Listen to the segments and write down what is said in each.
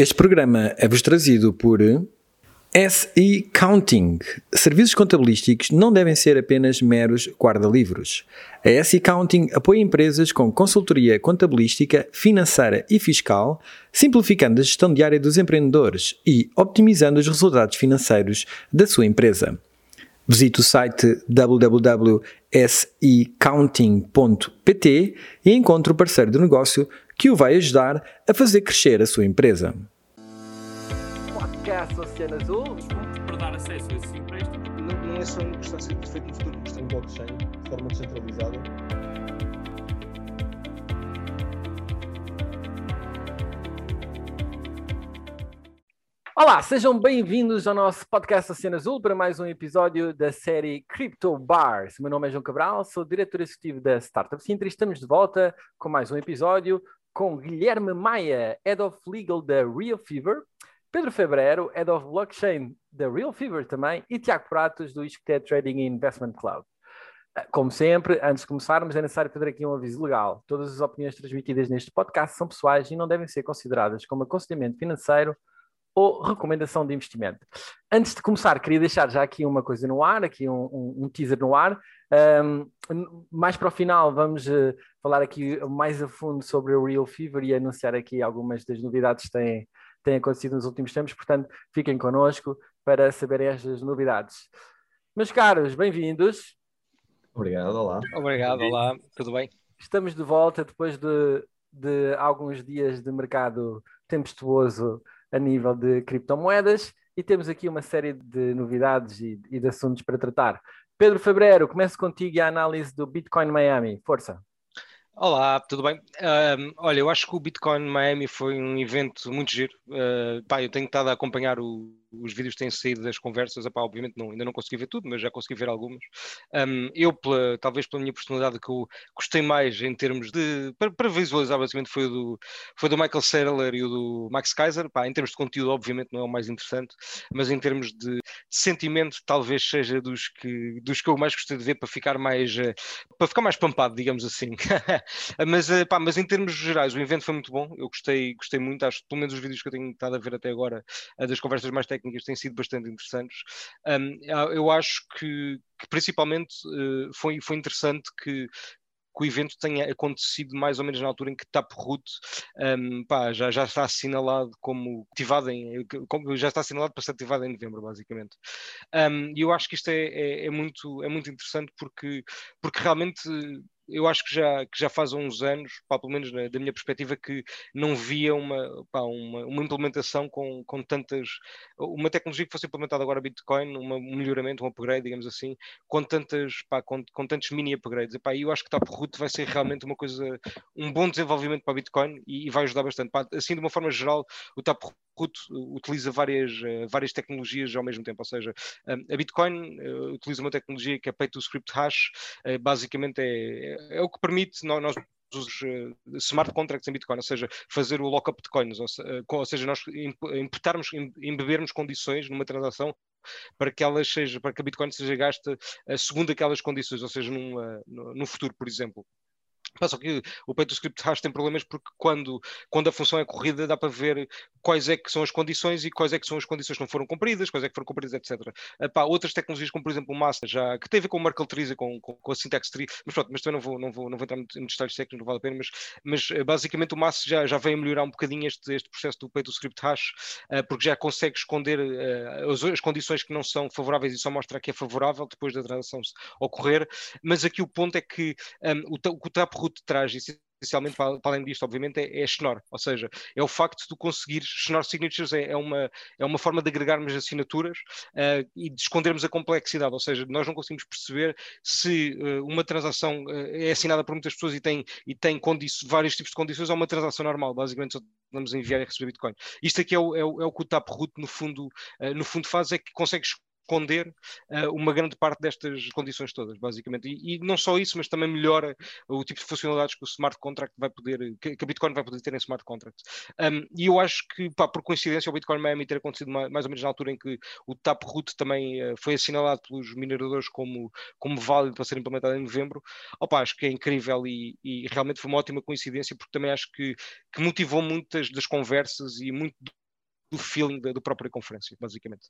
Este programa é-vos trazido por SE Counting. Serviços contabilísticos não devem ser apenas meros guarda-livros. A SE Counting apoia empresas com consultoria contabilística, financeira e fiscal, simplificando a gestão diária dos empreendedores e optimizando os resultados financeiros da sua empresa. Visite o site www.secounting.pt e encontre o parceiro de negócio que o vai ajudar a fazer crescer a sua empresa. Podcast Oceano Azul. para dar acesso a esses empréstimos. não, não é só uma questão de ser feito no futuro, uma questão de blockchain, de forma descentralizada. Olá, sejam bem-vindos ao nosso podcast Oceano Azul para mais um episódio da série Crypto Bars. O meu nome é João Cabral, sou diretor executivo da Startup Sintra e estamos de volta com mais um episódio com Guilherme Maia, Head of Legal da Real Fever, Pedro Febrero, Head of Blockchain da Real Fever também e Tiago Pratos do Isqueté Trading Investment Cloud. Como sempre, antes de começarmos, é necessário fazer aqui um aviso legal. Todas as opiniões transmitidas neste podcast são pessoais e não devem ser consideradas como aconselhamento financeiro ou recomendação de investimento. Antes de começar, queria deixar já aqui uma coisa no ar, aqui um, um, um teaser no ar. Um, mais para o final, vamos uh, falar aqui mais a fundo sobre o Real Fever e anunciar aqui algumas das novidades que têm, têm acontecido nos últimos tempos. Portanto, fiquem connosco para saberem estas novidades. Meus caros, bem-vindos. Obrigado, olá. Obrigado, olá, tudo bem? Estamos de volta depois de, de alguns dias de mercado tempestuoso a nível de criptomoedas e temos aqui uma série de novidades e, e de assuntos para tratar. Pedro Febrero, começo contigo a análise do Bitcoin Miami. Força. Olá, tudo bem? Um, olha, eu acho que o Bitcoin Miami foi um evento muito giro. Uh, pá, eu tenho estado a acompanhar o, os vídeos têm saído das conversas. Epá, obviamente não, ainda não consegui ver tudo, mas já consegui ver algumas. Um, eu, pela, talvez pela minha personalidade, que eu gostei mais em termos de. Para, para visualizar, basicamente, foi o do, foi do Michael Saylor e o do Max Kaiser. Pá, em termos de conteúdo, obviamente, não é o mais interessante, mas em termos de, de sentimento, talvez seja dos que, dos que eu mais gostei de ver para ficar mais. Uh, para ficar mais pampado, digamos assim. mas, uh, pá, mas em termos gerais, o evento foi muito bom. Eu gostei, gostei muito. Acho que pelo menos os vídeos que eu tenho estado a ver até agora, uh, das conversas mais técnicas, têm sido bastante interessantes. Um, eu acho que, que principalmente uh, foi, foi interessante que, que o evento tenha acontecido mais ou menos na altura em que Taproot um, pá, já, já está assinalado como ativado em como, já está assinalado para ser ativado em novembro, basicamente. Um, e eu acho que isto é, é, é, muito, é muito interessante porque, porque realmente eu acho que já, que já faz uns anos, pá, pelo menos da minha perspectiva, que não via uma, pá, uma, uma, implementação com, com tantas. Uma tecnologia que fosse implementada agora Bitcoin, uma, um melhoramento, um upgrade, digamos assim, com, tantas, pá, com, com tantos mini upgrades. E, pá, eu acho que Taproot vai ser realmente uma coisa, um bom desenvolvimento para Bitcoin e, e vai ajudar bastante. Pá, assim, de uma forma geral, o Taproot utiliza várias, várias tecnologias ao mesmo tempo, ou seja, a Bitcoin utiliza uma tecnologia que é Pay to Script Hash, basicamente é, é o que permite nós os smart contracts em Bitcoin, ou seja, fazer o lockup de coins, ou, seja, nós importarmos, embebermos condições numa transação para que ela seja, para que a Bitcoin seja gasta segundo aquelas condições, ou seja, no futuro, por exemplo. Só que o PageScript Hash tem problemas porque quando, quando a função é corrida dá para ver quais é que são as condições e quais é que são as condições que não foram cumpridas, quais é que foram cumpridas, etc. Epá, outras tecnologias, como por exemplo o Massa, já, que tem a ver com o Merkle Trees e com, com, com, a Syntax Tree, mas pronto, mas também não vou, não vou, não vou entrar em detalhes técnicos, não vale a pena, mas, mas eh, basicamente o Massa já, já vem a melhorar um bocadinho este, este processo do PageScript Hash, uh, porque já consegue esconder uh, as, as, condições que não são favoráveis e só mostra que é favorável depois da transação ocorrer, mas aqui o ponto é que um, o, o que o Taproot traz, essencialmente, para, além disto, obviamente, é, é Schnorr, ou seja, é o facto de conseguir Schnorr Signatures é, é, uma, é uma forma de agregarmos assinaturas uh, e de escondermos a complexidade, ou seja, nós não conseguimos perceber se uh, uma transação uh, é assinada por muitas pessoas e tem, e tem vários tipos de condições ou uma transação normal, basicamente só vamos enviar e receber Bitcoin. Isto aqui é o, é o, é o que o Taproot no fundo, no fundo faz, é que consegue esconder uh, uma grande parte destas condições todas, basicamente. E, e, não só isso, mas também melhora o tipo de funcionalidades que o smart contract vai poder, que, que a Bitcoin vai poder ter em smart contracts. Um, e eu acho que, pá, por coincidência, o Bitcoin Miami ter acontecido mais, mais ou menos na altura em que o Taproot também uh, foi assinalado pelos mineradores como, como válido para ser implementado em novembro, opa, acho que é incrível e, e realmente foi uma ótima coincidência, porque também acho que, que motivou muitas das conversas e muito do feeling da, própria conferência, basicamente.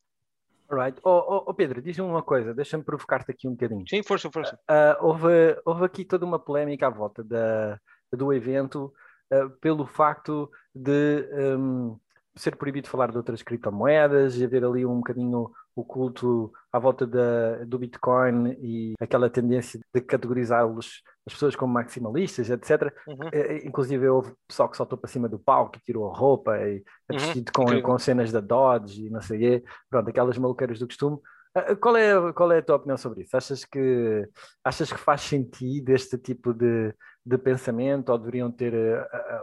Alright. Oh, oh, oh, Pedro, diz-me uma coisa, deixa-me provocar-te aqui um bocadinho. Sim, força, força. Uh, houve, houve aqui toda uma polémica à volta da, do evento uh, pelo facto de um, ser proibido falar de outras criptomoedas e haver ali um bocadinho o culto à volta da, do Bitcoin e aquela tendência de categorizá-los as pessoas como maximalistas, etc. Uhum. É, inclusive houve pessoal que saltou para cima do palco, que tirou a roupa e é vestido uhum. com, com cenas da Dodge e não sei o quê. Pronto, aquelas maluqueiras do costume. Ah, qual é, qual é a tua opinião sobre isso? Achas que, achas que faz sentido este tipo de, de pensamento ou deveriam ter,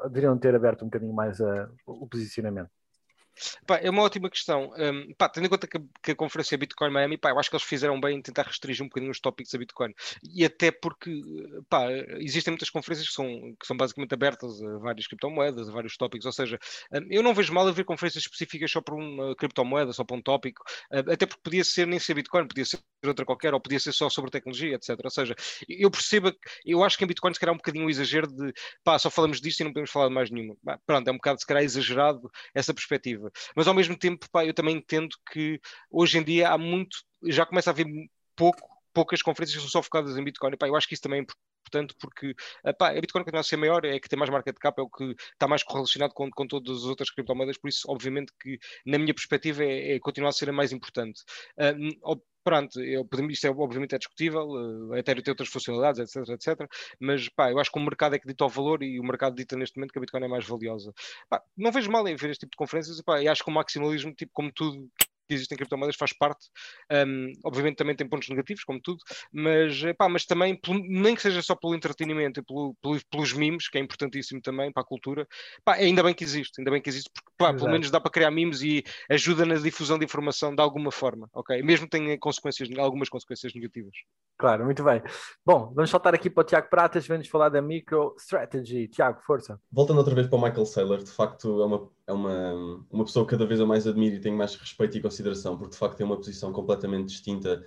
deveriam ter aberto um bocadinho mais uh, o posicionamento? Pá, é uma ótima questão. Um, pá, tendo em conta que que a, conferência Bitcoin Miami, pá, eu acho que eles fizeram bem em tentar restringir um bocadinho os tópicos a Bitcoin. E até porque pá, existem muitas conferências que são, que são basicamente abertas a várias criptomoedas, a vários tópicos. Ou seja, um, eu não vejo mal haver conferências específicas só para uma criptomoeda, só para um tópico, um, até porque podia ser nem ser Bitcoin, podia ser outra qualquer, ou podia ser só sobre tecnologia, etc. Ou seja, eu percebo, eu acho que em Bitcoin se calhar é um bocadinho um exagero de pá, só falamos disto e não podemos falar de mais nenhuma. Pronto, é um bocado se calhar exagerado essa perspectiva. Mas ao mesmo tempo, pá, eu também entendo que hoje em dia há muito, já começa a haver pouco, poucas conferências que são só focadas em Bitcoin. Pá, eu acho que isso também é importante porque pá, a Bitcoin continua a ser maior, é que tem mais market cap, é o que está mais correlacionado com, com todas as outras criptomoedas, por isso, obviamente, que na minha perspectiva é, é continuar a ser a mais importante. Uh, pronto, eu, isto é, obviamente é discutível, a Ethereum tem outras funcionalidades, etc, etc, mas pá, eu acho que o mercado é que dita o valor e o mercado dita neste momento que a Bitcoin é mais valiosa. Pá, não vejo mal em ver este tipo de conferências, pá, e acho que o maximalismo, tipo, como tudo que existem criptomoedas faz parte. Um, obviamente também tem pontos negativos, como tudo, mas, pá, mas também, nem que seja só pelo entretenimento e pelo, pelo, pelos memes, que é importantíssimo também para a cultura, pá, ainda bem que existe, ainda bem que existe, porque pá, pelo menos dá para criar memes e ajuda na difusão de informação de alguma forma, ok? Mesmo que tenha consequências, algumas consequências negativas. Claro, muito bem. Bom, vamos saltar aqui para o Tiago Pratas, vamos falar da MicroStrategy. Tiago, força. Voltando outra vez para o Michael Saylor, de facto é uma, é uma, uma pessoa que cada vez eu mais admiro e tenho mais respeito e consideração, porque de facto tem uma posição completamente distinta,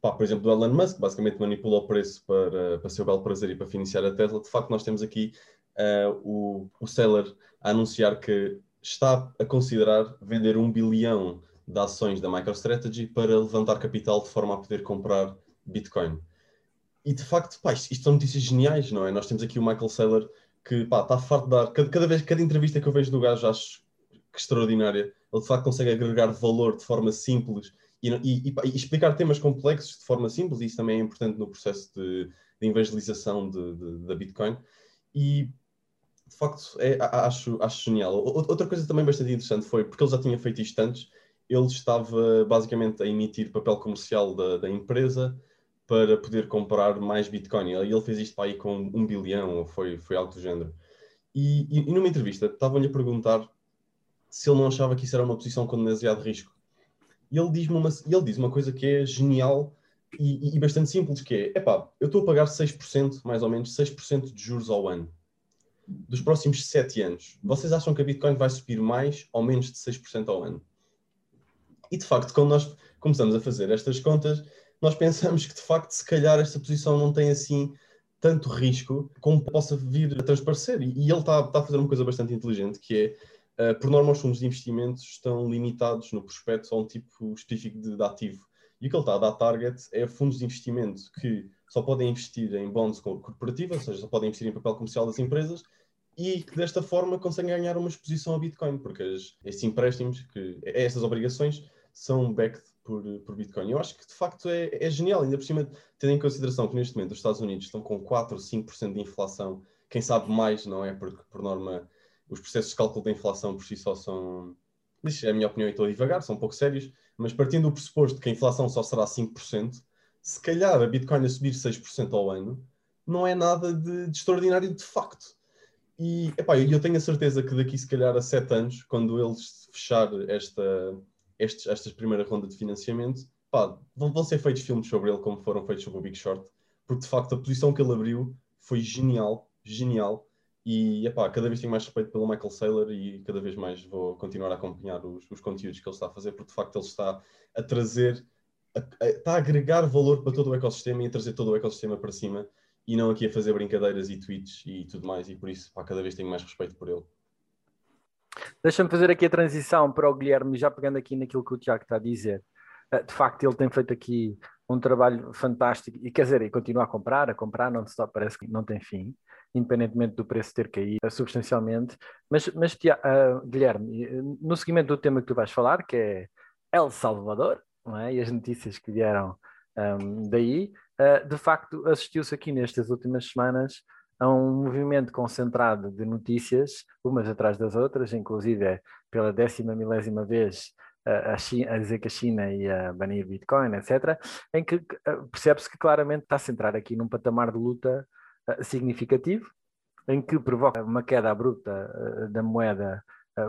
pá, por exemplo, do Elon Musk, basicamente manipula o preço para, para seu belo prazer e para financiar a Tesla. De facto, nós temos aqui uh, o, o Saylor a anunciar que está a considerar vender um bilhão de ações da MicroStrategy para levantar capital de forma a poder comprar Bitcoin. E de facto, pá, isto, isto, são notícias geniais, não é? Nós temos aqui o Michael Saylor que pá, está farto de dar. Cada, cada, vez, cada entrevista que eu vejo do gajo acho que extraordinária. Ele de facto consegue agregar valor de forma simples e, e, e, explicar temas complexos de forma simples, e isso também é importante no processo de, de evangelização de, de, da Bitcoin. E de facto, é, acho, acho genial. Outra coisa também bastante interessante foi, porque ele já tinha feito isto antes, ele estava basicamente a emitir papel comercial da, da empresa para poder comprar mais Bitcoin. E ele fez isto para aí com um bilhão, ou foi, foi algo do género. E, e, e numa entrevista estavam-lhe a perguntar se ele não achava que isso era uma posição com demasiado risco. E ele diz uma, ele diz uma coisa que é genial e, e bastante simples, que é, epá, eu estou a pagar 6%, mais ou menos, 6% de juros ao ano. Dos próximos 7 anos, vocês acham que a Bitcoin vai subir mais ou menos de 6% ao ano? E de facto, quando nós começamos a fazer estas contas, nós pensamos que de facto, se calhar, esta posição não tem assim tanto risco como possa vir a transparecer. E, ele está, tá a fazer uma coisa bastante inteligente, que é, uh, por norma, os fundos de investimentos estão limitados no prospecto a um tipo específico de, de ativo. E o que ele está a dar target é fundos de investimento que só podem investir em bonds corporativas, ou seja, só podem investir em papel comercial das empresas, e que desta forma conseguem ganhar uma exposição a Bitcoin, porque estes empréstimos, que, estas obrigações, são backed por, por Bitcoin. Eu acho que de facto é, é genial, ainda por cima, tendo em consideração que neste momento os Estados Unidos estão com 4 ou 5% de inflação, quem sabe mais, não é? Porque, por norma, os processos de cálculo da inflação por si só são. Isto é a minha opinião e estou a são um pouco sérios, mas partindo do pressuposto que a inflação só será 5%, se calhar a Bitcoin a subir 6% ao ano, não é nada de, de extraordinário de facto. E epá, eu tenho a certeza que daqui, se calhar, a 7 anos, quando eles fechar esta, estes, esta primeira ronda de financiamento, pá, vão, vão, ser feitos filmes sobre ele como foram feitos sobre o Big Short, porque de facto a posição que ele abriu foi genial, genial. E epá, cada vez tenho mais respeito pelo Michael Saylor e cada vez mais vou continuar a acompanhar os, os conteúdos que ele está a fazer, porque de facto ele está a trazer, a, a, está a agregar valor para todo o ecossistema e a trazer todo o ecossistema para cima e não aqui a fazer brincadeiras e tweets e tudo mais. E por isso, pá, cada vez tenho mais respeito por ele. Deixa-me fazer aqui a transição para o Guilherme, já pegando aqui naquilo que o Tiago está a dizer. Uh, de facto, ele tem feito aqui um trabalho fantástico e quer dizer, e continua a comprar, a comprar, não só parece que não tem fim, independentemente do preço ter caído substancialmente. Mas, mas uh, Guilherme, no seguimento do tema que tu vais falar, que é El Salvador, é? e as notícias que vieram um, daí, uh, de facto assistiu-se aqui nestas últimas semanas a um movimento concentrado de notícias, umas atrás das outras, inclusive é pela décima milésima vez a, China, a, dizer que a China ia banir Bitcoin, etc., em que percebe-se que claramente está a centrar aqui num patamar de luta uh, significativo, em que provoca uma queda abrupta uh, da moeda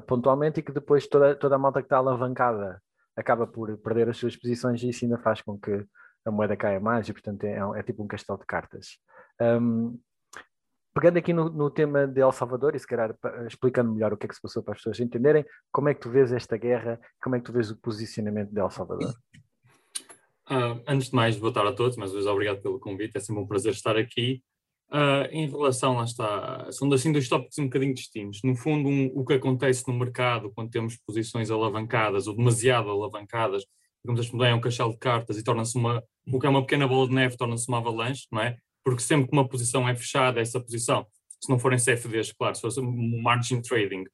pontualmente e que depois toda, toda a malta que está alavancada acaba por perder as suas posições e isso ainda faz com que a moeda caia mais e, portanto, é, é tipo um castelo de cartas. Um, pegando aqui no, no, tema de El Salvador e se calhar explicando melhor o que é que se passou para as pessoas entenderem, como é que tu vês esta guerra, como é que tu vês o posicionamento de El Salvador? Uh, antes de mais, boa tarde a todos, mais uma vez obrigado pelo convite, é sempre um prazer estar aqui. Uh, em relação, lá está, são assim dois tópicos um bocadinho distintos. No fundo, um, o que acontece no mercado quando temos posições alavancadas ou demasiado alavancadas, digamos assim, é um castelo de cartas e torna-se uma, o que é uma pequena bola de neve, torna-se uma avalanche, não é? Porque sempre que uma posição é fechada, essa posição, se não forem CFDs, claro, se um margin trading,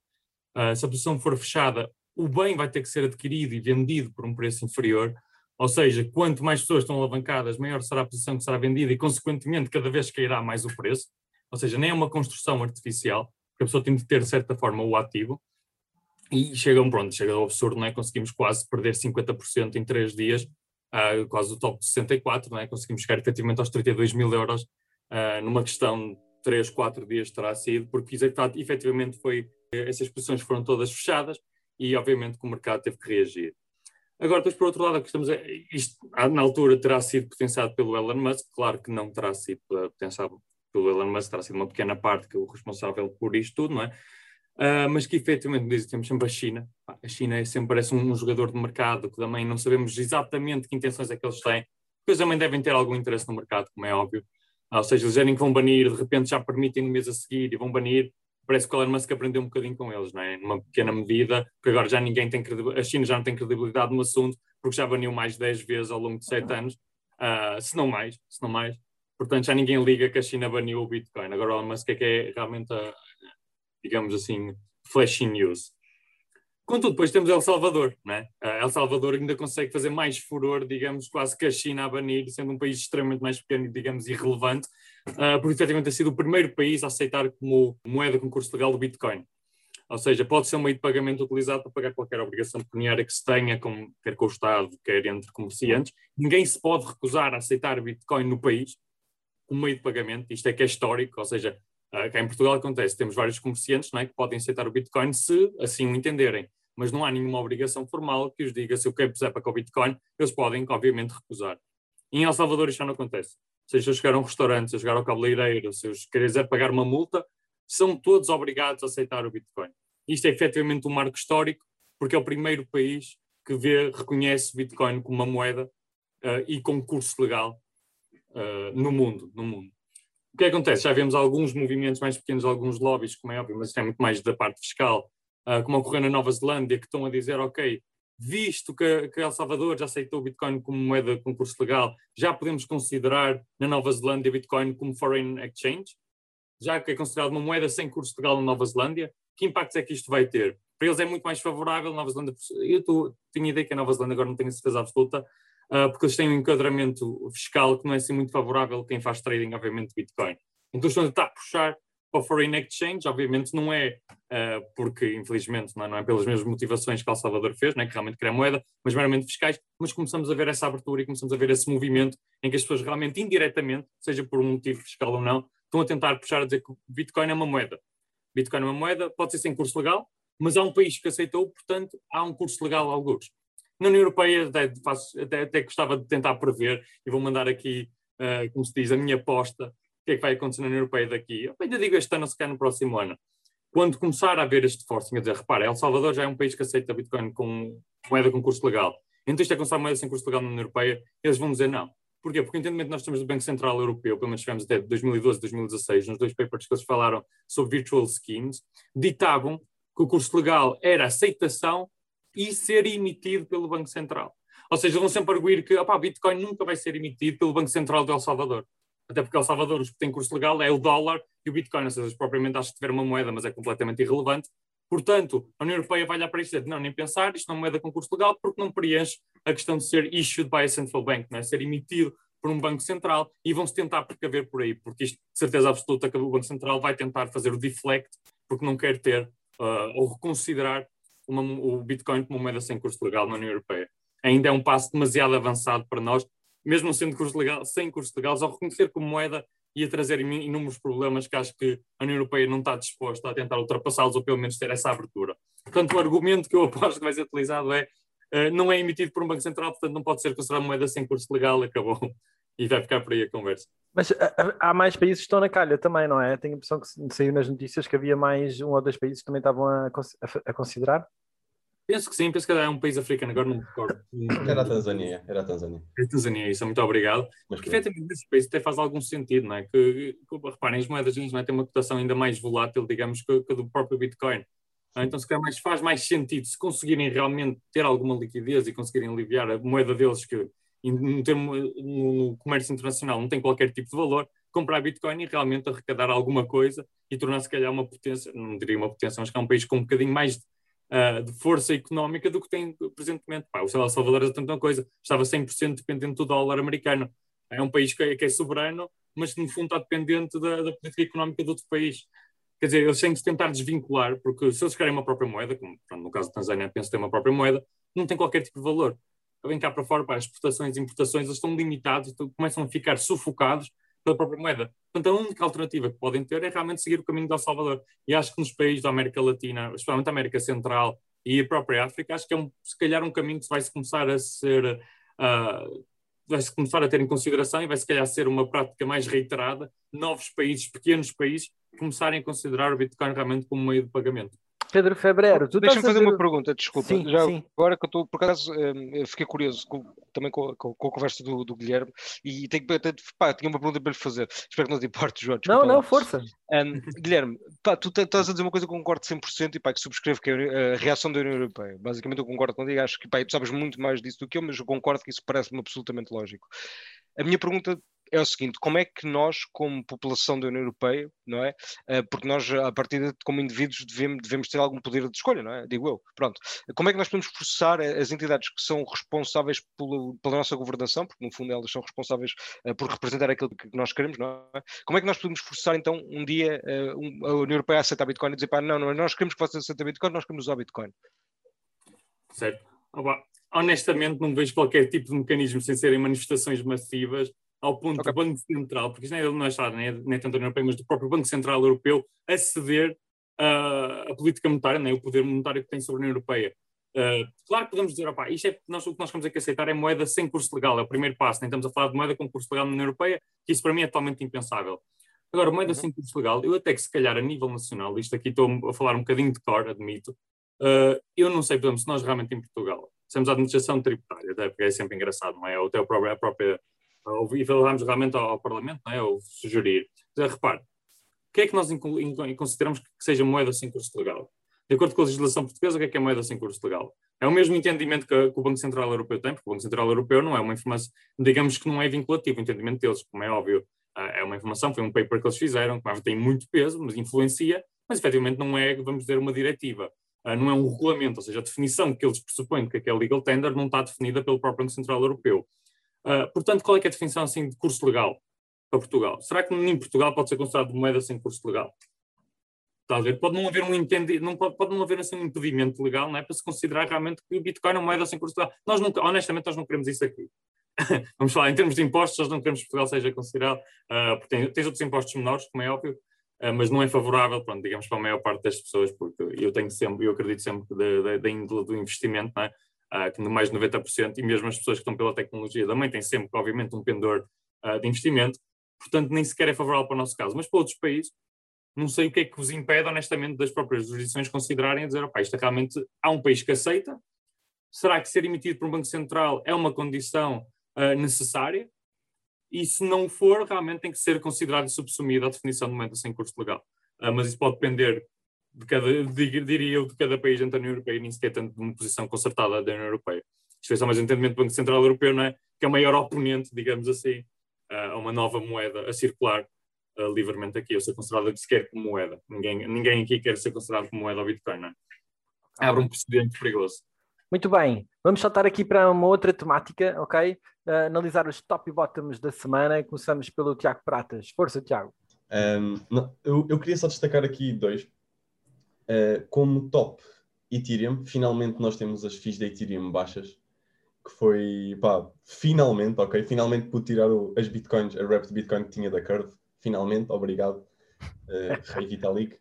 uh, se a posição for fechada, o bem vai ter que ser adquirido e vendido por um preço inferior, ou seja, quanto mais pessoas estão alavancadas, maior será a posição que será vendida e, consequentemente, cada vez cairá mais o preço. Ou seja, nem é uma construção artificial, porque a pessoa tem de ter, de certa forma, o ativo. E chega, pronto, chega ao absurdo, não é? Conseguimos quase perder 50% em três dias, uh, quase o top de 64, não é? Conseguimos chegar efetivamente aos 32 mil euros uh, numa questão de 3, 4 dias terá sido, porque efetivamente foi, essas posições foram todas fechadas e obviamente que o mercado teve que reagir. Agora, depois, por outro lado, estamos a, isto na altura terá sido potenciado pelo Elon Musk, claro que não terá sido potenciado pelo Elon Musk, terá sido uma pequena parte que é o responsável por isto tudo, não é? Uh, mas que efetivamente diz, temos sempre a China. A China é sempre parece um, um, jogador de mercado que também não sabemos exatamente que intenções é que eles têm, porque também devem ter algum interesse no mercado, como é óbvio. Ah, ou seja, eles dizem que vão banir, de repente já permitem no mês a seguir e vão banir, parece que o Elon Musk aprendeu um bocadinho com eles, não é? Numa pequena medida, porque agora já ninguém tem credibilidade, a China já não tem credibilidade no assunto, porque já baniu mais de 10 vezes ao longo de 7 anos, uh, se não mais, se não mais. Portanto, já ninguém liga que a China baniu o Bitcoin. Agora o Elon Musk é que é realmente, a, digamos assim, flashy news. Contudo, depois temos El Salvador, né? El Salvador ainda consegue fazer mais furor, digamos, quase que a China a banir, sendo um país extremamente mais pequeno digamos, irrelevante, uh, porque efetivamente tem sido o primeiro país a aceitar como moeda com curso legal o Bitcoin. Ou seja, pode ser um meio de pagamento utilizado para pagar qualquer obrigação pecuniária que se tenha, com, quer com o Estado, quer entre comerciantes. Ninguém se pode recusar a aceitar Bitcoin no país como meio de pagamento. Isto é que é histórico, ou seja, uh, cá em Portugal acontece, temos vários comerciantes é, que podem aceitar o Bitcoin se assim o entenderem, mas não há nenhuma obrigação formal que os diga se eu quero puser para o Bitcoin, eles podem, obviamente, recusar. Em El Salvador isto já não acontece. Se eu chegar a um restaurante, se eu chegar ao cabeleireiro, se eu quiser pagar uma multa, são todos obrigados a aceitar o Bitcoin. Isto é efetivamente um marco histórico, porque é o primeiro país que vê, reconhece Bitcoin como uma moeda uh, e com curso legal uh, no mundo. No mundo. O que acontece? Já vemos alguns movimentos mais pequenos, alguns lobbies, como é óbvio, mas isto é muito mais da parte fiscal, uh, como ocorreu na Nova Zelândia, que estão a dizer, ok, visto que, que El Salvador já aceitou o Bitcoin como moeda com curso legal, já podemos considerar na Nova Zelândia Bitcoin como foreign exchange, já que é considerado uma moeda sem curso legal na Nova Zelândia, que impactos é que isto vai ter? Para eles é muito mais favorável, Nova Zelândia, eu tô, tinha ideia que a Nova Zelândia agora não tenho certeza absoluta, uh, porque eles têm um enquadramento fiscal que não é assim muito favorável quem faz trading, obviamente, de Bitcoin. Então estão a tentar puxar para o foreign exchange, obviamente não é uh, porque, infelizmente, não é, não é, pelas mesmas motivações que El Salvador fez, né, que realmente quer moeda, mas meramente fiscais, mas começamos a ver essa abertura e começamos a ver esse movimento em que as pessoas realmente, indiretamente, seja por um motivo fiscal ou não, estão a tentar puxar a dizer que Bitcoin é uma moeda. Bitcoin é uma moeda, pode ser sem curso legal, mas há um país que aceitou, portanto, há um curso legal alguns. Na União Europeia, até, faço, até, até gostava de tentar prever, e vou mandar aqui, uh, como se diz, a minha aposta, o que é que vai acontecer na União Europeia daqui. Eu ainda digo este ano, se calhar no próximo ano. Quando começar a haver este forcing, a dizer, repara, El Salvador já é um país que aceita Bitcoin com moeda com curso legal. Então isto é começar moeda sem curso legal na União Europeia, eles vão dizer não. Porquê? Porque entendimento nós temos do Banco Central Europeu, pelo menos tivemos até 2012 2016, nos dois papers que eles falaram sobre virtual schemes, ditavam que o curso legal era aceitação e ser emitido pelo Banco Central. Ou seja, vão sempre arguir que o Bitcoin nunca vai ser emitido pelo Banco Central de El Salvador. Até porque El Salvador, os que têm curso legal, é o dólar e o Bitcoin. Ou seja, propriamente acho que tiver uma moeda, mas é completamente irrelevante. Portanto, a União Europeia vai olhar para isto e dizer, não, nem pensar, isto não é moeda com curso legal, porque não preenche a questão de ser issued by a central bank, não é? ser emitido por um banco central, e vão-se tentar precaver por aí, porque isto, de certeza absoluta, que o Banco Central vai tentar fazer o deflect, porque não quer ter uh, ou reconsiderar uma, o Bitcoin como moeda sem curso legal na União Europeia. Ainda é um passo demasiado avançado para nós, mesmo sendo curso legal, sem curso legal, ao reconhecer como moeda ia trazer inúmeros problemas que acho que a União Europeia não está disposta a tentar ultrapassá-los ou pelo menos ter essa abertura. Portanto, o argumento que eu aposto que vai ser utilizado é uh, não é emitido por um Banco Central, portanto não pode ser considerado moeda sem curso legal, acabou. E vai ficar por aí a conversa. Mas uh, há mais países que estão na calha também, não é? Tenho a impressão que saiu nas notícias que havia mais um ou dois países que também estavam a, a, considerar. Penso que sim, penso que é um país africano, agora não me recordo. Era a Tanzânia, era a Tanzânia. É a Tanzânia, isso, muito obrigado. Mas Porque efetivamente esse país até faz algum sentido, não é? Que, que reparem, as moedas não é? têm uma cotação ainda mais volátil, digamos, que, que do próprio Bitcoin. É? Então, se calhar mais, faz mais sentido, se conseguirem realmente ter alguma liquidez e conseguirem aliviar a moeda deles, que no, termo, no comércio internacional não tem qualquer tipo de valor, comprar Bitcoin e realmente arrecadar alguma coisa e tornar se calhar uma potência, não diria uma potência, mas que é um país com um bocadinho mais uh, de força económica do que tem presentemente. Pá, o Salvador é tanta coisa, estava 100% dependente do dólar americano. É um país que é, que é soberano, mas que no fundo está dependente da, da, política económica de outro país. Quer dizer, eles têm de tentar desvincular, porque se eles querem uma própria moeda, como no caso da Tanzânia penso ter uma própria moeda, não tem qualquer tipo de valor. Vem cá para fora, para exportações e importações, eles estão limitados, então começam a ficar sufocados pela própria moeda. Portanto, a única alternativa que podem ter é realmente seguir o caminho de El Salvador. E acho que nos países da América Latina, especialmente a América Central e a própria África, acho que é um, se calhar um caminho que vai se começar a ser. Uh, vai-se começar a ter em consideração e vai se calhar ser uma prática mais reiterada, novos países, pequenos países, começarem a considerar o Bitcoin realmente como meio de pagamento. Pedro Febrero, tu Deixa-me fazer uma pergunta, desculpa. Sim, Já sim. agora que eu estou, por acaso, um, fiquei curioso com, também com, com, com, a conversa do, do Guilherme e tenho, pá, tinha uma pergunta para lhe fazer. Espero que não te importes, João. Não, não, força. Um, Guilherme, pá, tu estás a dizer uma coisa que eu concordo 100% e pá, que subscrevo, que é a reação da União Europeia. Basicamente eu concordo contigo, acho que pá, tu sabes muito mais disso do que eu, mas eu concordo que isso parece-me absolutamente lógico. A minha pergunta é o seguinte: como é que nós, como população da União Europeia, não é? Eh, porque nós, a partir de como indivíduos, devemos, devemos ter algum poder de escolha, não é? Digo eu. Pronto. Como é que nós podemos processar as entidades que são responsáveis pela, pela nossa governação, porque no fundo elas são responsáveis uh, por representar aquilo que nós queremos, não é? Como é que nós podemos processar então um dia um, a União Europeia a aceitar Bitcoin e dizer, pá, não, não, nós queremos que vocês aceitem Bitcoin, nós queremos usar Bitcoin? Certo. honestamente, não vejo qualquer tipo de mecanismo sem serem manifestações massivas ao ponto okay. do Banco Central, porque isto não é, não é nem, nem tanto a União Europeia, mas do próprio Banco Central Europeu, a ceder uh, a política monetária, né, o poder monetário que tem sobre a União Europeia. Uh, claro que podemos dizer, opa, isto é, nós, o que nós temos que aceitar é moeda sem curso legal, é o primeiro passo, nem estamos a falar de moeda com curso legal na União Europeia, que isso para mim é totalmente impensável. Agora, moeda uhum. sem curso legal, eu até que se calhar a nível nacional, isto aqui estou a falar um bocadinho de cor, admito, uh, eu não sei, por exemplo, se nós realmente em Portugal temos a administração tributária, até porque é sempre engraçado, não é? Ou até a própria, a própria e falámos realmente ao, ao, Parlamento, não é? ou sugerir. Mas, repare, o que é que nós consideramos que seja moeda sem curso legal? De acordo com a legislação portuguesa, o que é que é moeda sem curso legal? É o mesmo entendimento que, que, o Banco Central Europeu tem, porque o Banco Central Europeu não é uma informação, digamos que não é vinculativo, o entendimento deles, como é óbvio, é uma informação, foi um paper que eles fizeram, que tem muito peso, mas influencia, mas efetivamente não é, vamos dizer, uma diretiva, não é um regulamento, ou seja, a definição que eles pressupõem que é legal tender não está definida pelo próprio Banco Central Europeu. Uh, portanto, qual é, é, a definição assim, de curso legal para Portugal? Será que em Portugal pode ser considerado moeda sem curso legal? Ver? Pode não haver um entendi, não pode, pode não haver assim, um impedimento legal não é? para se considerar realmente que o Bitcoin é uma moeda sem curso legal. Nós nunca, honestamente, nós não queremos isso aqui. Vamos falar, em termos de impostos, nós não queremos que Portugal seja considerado, uh, porque tem, tem outros impostos menores, como é óbvio, uh, mas não é favorável, pronto, digamos, para a maior parte das pessoas, porque eu tenho sempre, eu acredito sempre da índole do investimento, é? Uh, que mais de 90%, e mesmo as pessoas que estão pela tecnologia também têm sempre, obviamente, um pendor uh, de investimento, portanto, nem sequer é favorável para o nosso caso. Mas para outros países, não sei o que é que vos impede, honestamente, das próprias jurisdições considerarem e dizer, opá, isto é realmente, há um país que aceita, será que ser emitido por um Banco Central é uma condição uh, necessária? E se não for, realmente tem que ser considerado e subsumido à definição de moeda sem curso legal. Uh, mas isso pode depender de cada, diria eu, de cada país dentro da União Europeia, nem sequer tanto de uma posição concertada da União Europeia. Isto é só mais entendimento do Banco Central Europeu, não é? Que é o maior oponente, digamos assim, a uma nova moeda a circular uh, livremente aqui, ou ser considerada sequer como moeda. Ninguém, ninguém aqui quer ser considerado como moeda ao Bitcoin, não é? Abre um precedente perigoso. Muito bem, vamos saltar aqui para uma outra temática, ok? Uh, analisar os top e bottoms da semana. Começamos pelo Tiago Pratas. Força, Tiago. Um, não, eu, eu, queria só destacar aqui dois. Uh, como top Ethereum, finalmente nós temos as FIIs da Ethereum baixas, que foi, pá, finalmente, ok? Finalmente pude tirar o, as bitcoins, a de bitcoin que tinha da Curve. Finalmente, obrigado, uh, Rei Vitalik.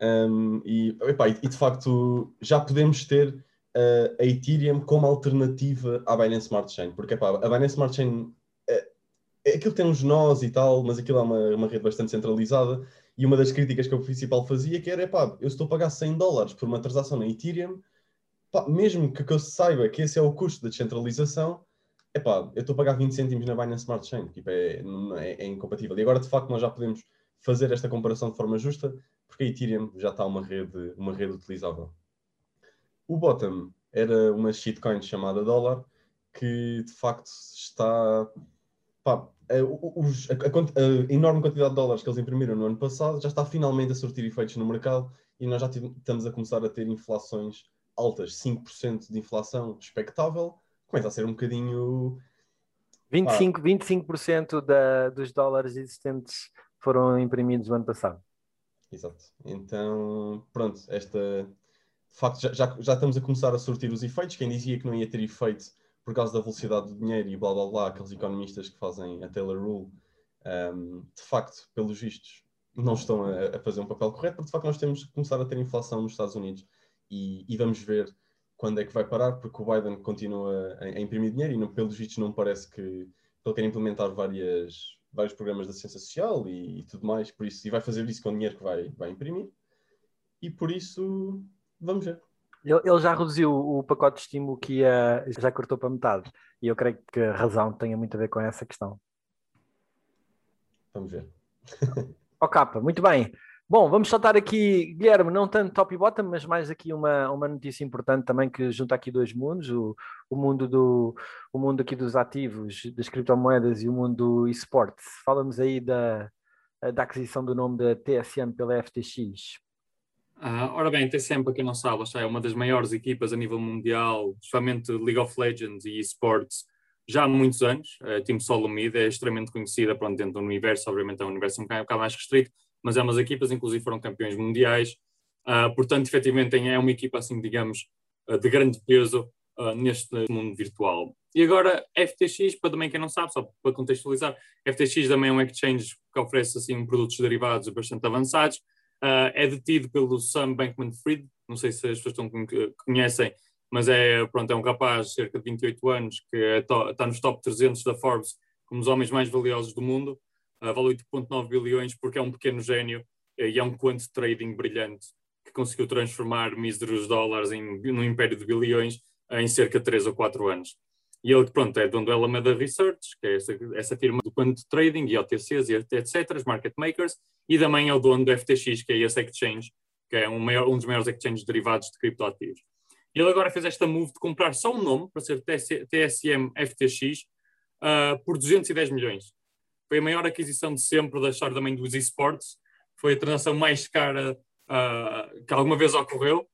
Um, e, epá, e, e, de facto já podemos ter uh, a Ethereum como alternativa à Binance Smart Chain, porque epá, a Binance Smart Chain é, é, aquilo tem uns nós e tal, mas aquilo é uma, uma rede bastante centralizada. E uma das críticas que eu principal fazia que era, epá, eu estou a pagar 100 dólares por uma transação na Ethereum, pá, mesmo que, que eu saiba que esse é o custo da descentralização, epá, eu estou a pagar 20 cêntimos na Binance Smart Chain, tipo, é, é, é incompatível. E agora, de facto, nós já podemos fazer esta comparação de forma justa, porque a Ethereum já está uma rede, uma rede utilizável. O bottom era uma shitcoin chamada dólar, que de facto está. Pá, a, os, a, a, a, enorme quantidade de dólares que eles imprimiram no ano passado já está finalmente a surtir efeitos no mercado e nós já estamos a começar a ter inflações altas, 5% de inflação expectável, começa a ser um bocadinho. 25%, 25 da, dos dólares existentes foram imprimidos no ano passado. Exato. Então, pronto, esta. De facto, já, já, já estamos a começar a surtir os efeitos. Quem dizia que não ia ter efeito por causa da velocidade do dinheiro e blá blá blá, aqueles economistas que fazem a Taylor Rule, um, de facto, pelos vistos, não estão a, a, fazer um papel correto, porque de facto nós temos que começar a ter inflação nos Estados Unidos e, e vamos ver quando é que vai parar, porque o Biden continua a, a imprimir dinheiro e, não, pelos vistos, não parece que ele quer implementar várias vários programas da ciência social e, e, tudo mais, por isso, e vai fazer isso com o dinheiro que vai, vai imprimir, e por isso, vamos ver. Ele, já reduziu o pacote de estímulo que ia, já cortou para metade, e eu creio que a razão tenha muito a ver com essa questão. Vamos ver. Ó oh, capa, muito bem. Bom, vamos saltar aqui, Guilherme, não tanto top e bottom, mas mais aqui uma, uma notícia importante também que junta aqui dois mundos, o, o mundo do o mundo aqui dos ativos, das criptomoedas e o mundo do esportes. Fala-nos aí da, da aquisição do nome da TSM pela FTX. Ah, ora bem, TSM, para quem não sabe, é uma das maiores equipas a nível mundial, especialmente League of Legends e esportes, já há muitos anos. A Team Solomid é extremamente conhecida pronto, dentro do universo, obviamente é um universo um bocado, mais restrito, mas ambas equipas, inclusive, foram campeões mundiais. Uh, portanto, efetivamente, é uma equipa, assim, digamos, uh, de grande peso uh, neste mundo virtual. E agora, FTX, para também quem não sabe, só para contextualizar, FTX também é um exchange que oferece, assim, produtos derivados bastante avançados. É detido pelo Sam Bankman-Fried, não sei se as pessoas estão, conhecem, mas é, pronto, é um rapaz de cerca de 28 anos que é está nos top 300 da Forbes como os homens mais valiosos do mundo uh, vale 8,9 bilhões porque é um pequeno gênio uh, e é um quant trading brilhante que conseguiu transformar míseros dólares em, num império de bilhões uh, em cerca de 3 ou 4 anos. E ele, pronto, é dono do Alameda Research, que é essa, essa firma do quant trading e OTCs e etc., market makers, e também é o dono do FTX, que é esse exchange, que é um, maior, um dos maiores exchanges derivados de criptoativos. Ele agora fez esta move de comprar só um nome para ser TSM FTX uh, por 210 milhões foi a maior aquisição de sempre da história também dos esportes, foi a transação mais cara uh, que alguma vez ocorreu.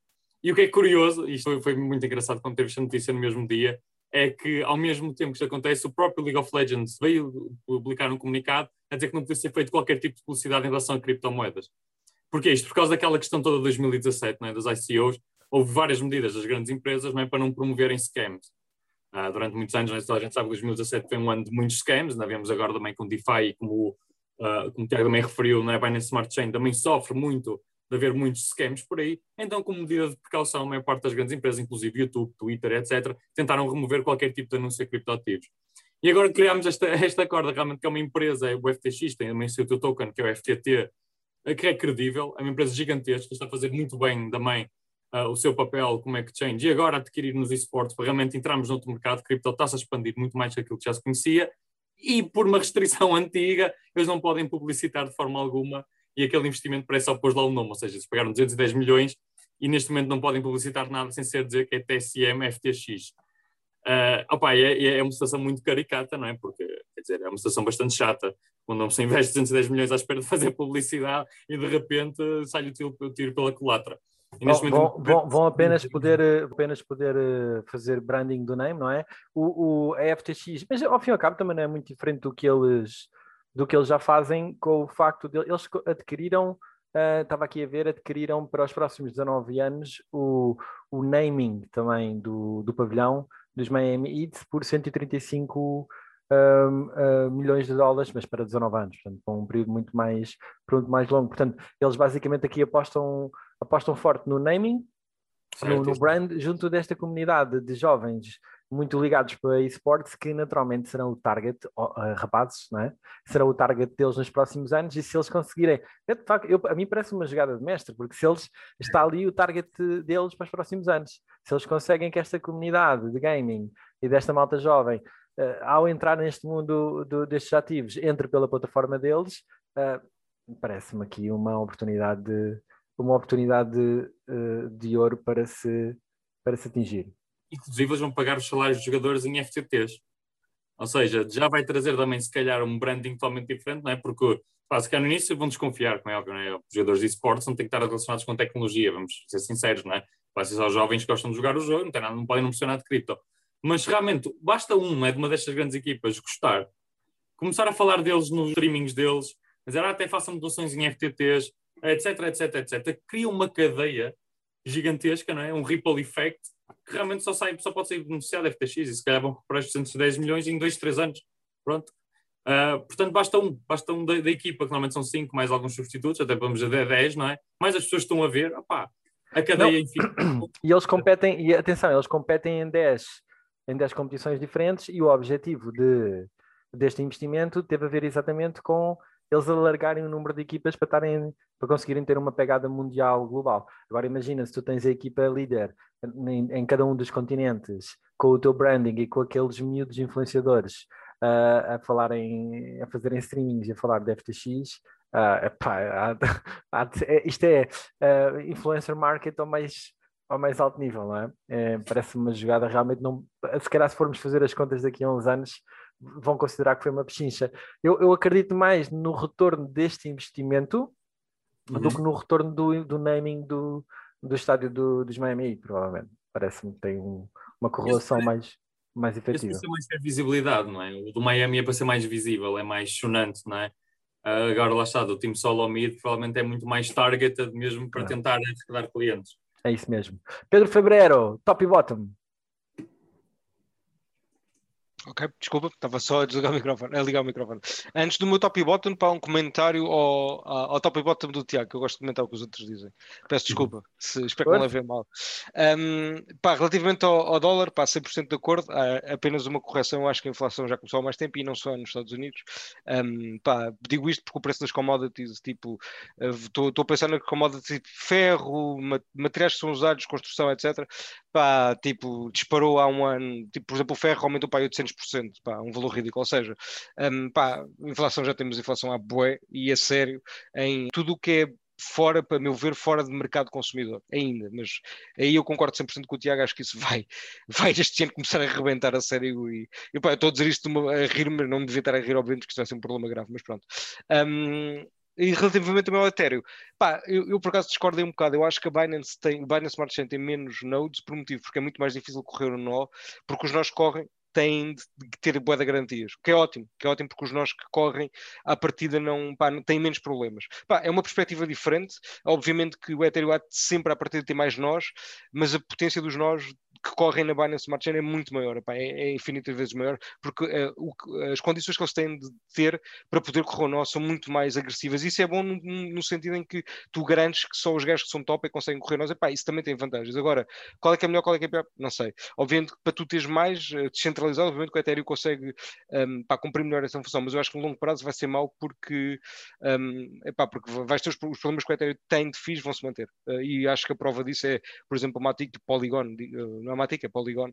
E o que é curioso, isto foi, foi muito engraçado quando teve esta notícia no mesmo dia, é que ao mesmo tempo que isto acontece, o próprio League of Legends veio publicar um comunicado a dizer que não podia ser feito qualquer tipo de publicidade em relação a criptomoedas. Porquê isto? Por causa daquela questão toda de 2017, é, das ICOs, houve várias medidas das grandes empresas é, para não promoverem scams. Uh, durante muitos anos, né, a gente sabe que 2017 foi um ano de muitos scams, ainda vemos agora também com DeFi, como, uh, como o Tiago também referiu, né, a Binance Smart Chain também sofre muito de haver muitos scams por aí, então como medida de precaução, a maior parte das grandes empresas, inclusive YouTube, Twitter, etc., tentaram remover qualquer tipo de anúncio a criptoativos. E agora criámos esta, esta corda, realmente, que é uma empresa, é o FTX, tem também o seu token, que é o FTT, que é credível, é uma empresa gigantesca, está a fazer muito bem também uh, o seu papel como exchange e agora adquirir nos esportes para realmente entrarmos noutro mercado, cripto está-se a expandir muito mais que aquilo que já se conhecia e por uma restrição antiga eles não podem publicitar de forma alguma e aquele investimento parece só pôs lá o nome, ou seja, eles pagaram 210 milhões e neste momento não podem publicitar nada sem ser dizer que é TSM FTX. Uh, opa, é, é uma situação muito caricata, não é? Porque, quer dizer, é uma situação bastante chata. Quando se investe 210 milhões à espera de fazer publicidade e de repente sai o tiro, o tiro pela culatra. Vão, vão, vão, vão, apenas poder, apenas poder eh, fazer branding do name, não é? O, o, a FTX, mas ao fim e ao cabo também não é muito diferente do que eles, do que eles já fazem com o facto de eles adquiriram, uh, estava aqui a ver, adquiriram para os próximos 19 anos o, o naming também do, do pavilhão dos Miami Heat por 135 um, uh, milhões de dólares, mas para 19 anos, portanto, para um período muito mais, muito mais longo. Portanto, eles basicamente aqui apostam, apostam forte no naming, no, no, brand, junto desta comunidade de jovens muito ligados para esportes que naturalmente serão o target, rapazes, não é? serão o target deles nos próximos anos e se eles conseguirem, facto, eu, a mim parece uma jogada de mestre, porque se eles, está ali o target deles para os próximos anos, se eles conseguem que esta comunidade de gaming e desta malta jovem, uh, ao entrar neste mundo do, destes ativos, entre pela plataforma deles, uh, parece-me aqui uma oportunidade de, uma oportunidade de, uh, de ouro para se, para se atingir. Inclusive, eles vão pagar os salários dos jogadores em FTTs. Ou seja, já vai trazer também, se calhar, um branding totalmente diferente, não é? Porque, pá, se calhar no início vão desconfiar, como é óbvio, não é? Os jogadores de esportes não têm que estar relacionados com tecnologia, vamos ser sinceros, não é? Vai ser só jovens que gostam de jogar o jogo, não, tem nada, não podem não pressionar de cripto. Mas realmente, basta um, é de uma destas grandes equipas, gostar, começar a falar deles nos streamings deles, dizer, ah, até façam doações em FTTs, etc, etc, etc. Cria uma cadeia gigantesca, não é? Um ripple effect que realmente só, sai, só pode ser beneficiado da FTX e se calhar vão recuperar os 210 milhões em 2, 3 anos. Pronto. Uh, portanto, basta um, basta um da, da, equipa, que normalmente são 5, mais alguns substitutos, até vamos a 10, não é? Mais as pessoas estão a ver, opá, a cadeia, enfim. E eles competem, e atenção, eles competem em 10, em 10 competições diferentes e o objetivo de, deste investimento teve a ver exatamente com eles alargarem o número de equipas para, estarem, para conseguirem ter uma pegada mundial global. Agora imagina se tu tens a equipa líder em, em cada um dos continentes, com o teu branding e com aqueles miúdos influenciadores uh, a falarem, a fazerem streamings e a falar de FTX, Uh, epá, há, há, é, isto é uh, influencer market ao mais, ao mais alto nível, não é? é parece uma jogada realmente não. Se calhar, se formos fazer as contas daqui a uns anos, vão considerar que foi uma pechincha. Eu, eu acredito mais no retorno deste investimento uhum. do que no retorno do, do naming do, do estádio do, dos Miami, provavelmente. Parece-me que tem um, uma correlação Esse, mais, mais efetiva. Esse é mais visibilidade, não é? O do Miami é para ser mais visível, é mais chonante, não é? Uh, agora lá está, do time solo mid provavelmente é muito mais targeted mesmo para tentar arrecadar clientes. É isso mesmo. Pedro Febrero, top e bottom. Ok, desculpa, estava só a desligar o microfone, a ligar o microfone. Antes do meu top e bottom, para um comentário ao, ao top e bottom do Tiago, que eu gosto de comentar o que os outros dizem. Peço desculpa, se, espero que não levem mal. Um, pá, relativamente ao, ao, dólar, pá, 100% de acordo, há apenas uma correção, acho que a inflação já começou há mais tempo e não só nos Estados Unidos. Um, pá, digo isto porque o preço das commodities, tipo, estou uh, a pensar na commodities tipo ferro, materiais que são usados, construção, etc. Pá, tipo, disparou há um ano, tipo, por exemplo, o ferro aumentou para 800 200%, pá, um valor ridículo. Ou seja, um, pá, inflação já temos inflação à bué e a sério em tudo o que é fora, para meu ver, fora de mercado consumidor, ainda, mas aí eu concordo 100% com o Tiago, acho que isso vai, vai este ano começar a arrebentar a sério e, e pá, estou a dizer isto uma, a rir, mas não me devia estar a rir, obviamente, porque isso vai ser um problema grave, mas pronto. Um, e relativamente ao meu Ethereum, pá, eu, eu, por acaso discordei um bocado. Eu acho que a Binance tem, o Binance Smart Chain tem menos nodes por motivo, porque é muito mais difícil correr o nó, porque os nós correm têm de, ter boa de garantias, que é ótimo, que é ótimo porque os nós que correm à partida não, pá, têm menos problemas. Pá, é uma perspectiva diferente, obviamente que o Ethereum sempre à partida tem mais nós, mas a potência dos nós que correm na Binance Smart Chain é muito maior, é, é infinitas vezes maior, porque uh, o, as condições que eles têm de ter para poder correr o nó são muito mais agressivas. Isso é bom no, no, sentido em que tu garantes que só os gajos que são top é que conseguem correr nós. Epá, isso também tem vantagens. Agora, qual é que é melhor, qual é que é pior? Não sei. Obviamente que para tu teres mais uh, descentralizado, obviamente que o Ethereum consegue um, cumprir melhor essa função, mas eu acho que no longo prazo vai ser mau porque, um, epá, porque vais ter os, os, problemas que o Ethereum tem de FIIs vão se manter. Uh, e acho que a prova disso é, por exemplo, a Matic de Polygon, uh, não é Matic, é Polygon,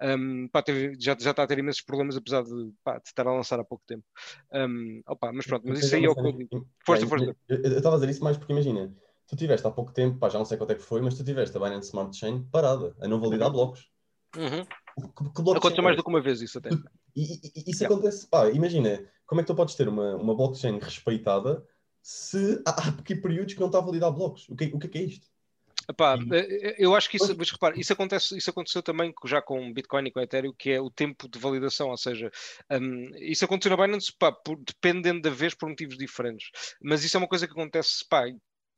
um, pá, teve, já, já está a ter imensos problemas, apesar de, pá, de estar a lançar há pouco tempo. Um, opa, mas pronto, mas isso aí é o que eu Força, força. Eu estava a dizer isso mais porque imagina, tu tiveste há pouco tempo, pá, já não sei quanto é que foi, mas tu tiveste a Binance Smart Chain parada, a não validar uhum. blocos. Uhum. Que, que Aconteceu mais do que uma vez isso até. E, e, isso yeah. acontece, pá, imagina, como é que tu podes ter uma, uma blockchain respeitada se há, há períodos que não está a validar blocos? O que, o que é, que é isto? Epá, eh, eh, eu acho que isso, mas repara, isso, acontece, isso aconteceu também já com Bitcoin e com Ethereum, que é o tempo de validação, ou seja, um, isso aconteceu na Binance, pá, por, dependendo da vez por motivos diferentes, mas isso é uma coisa que acontece, pá,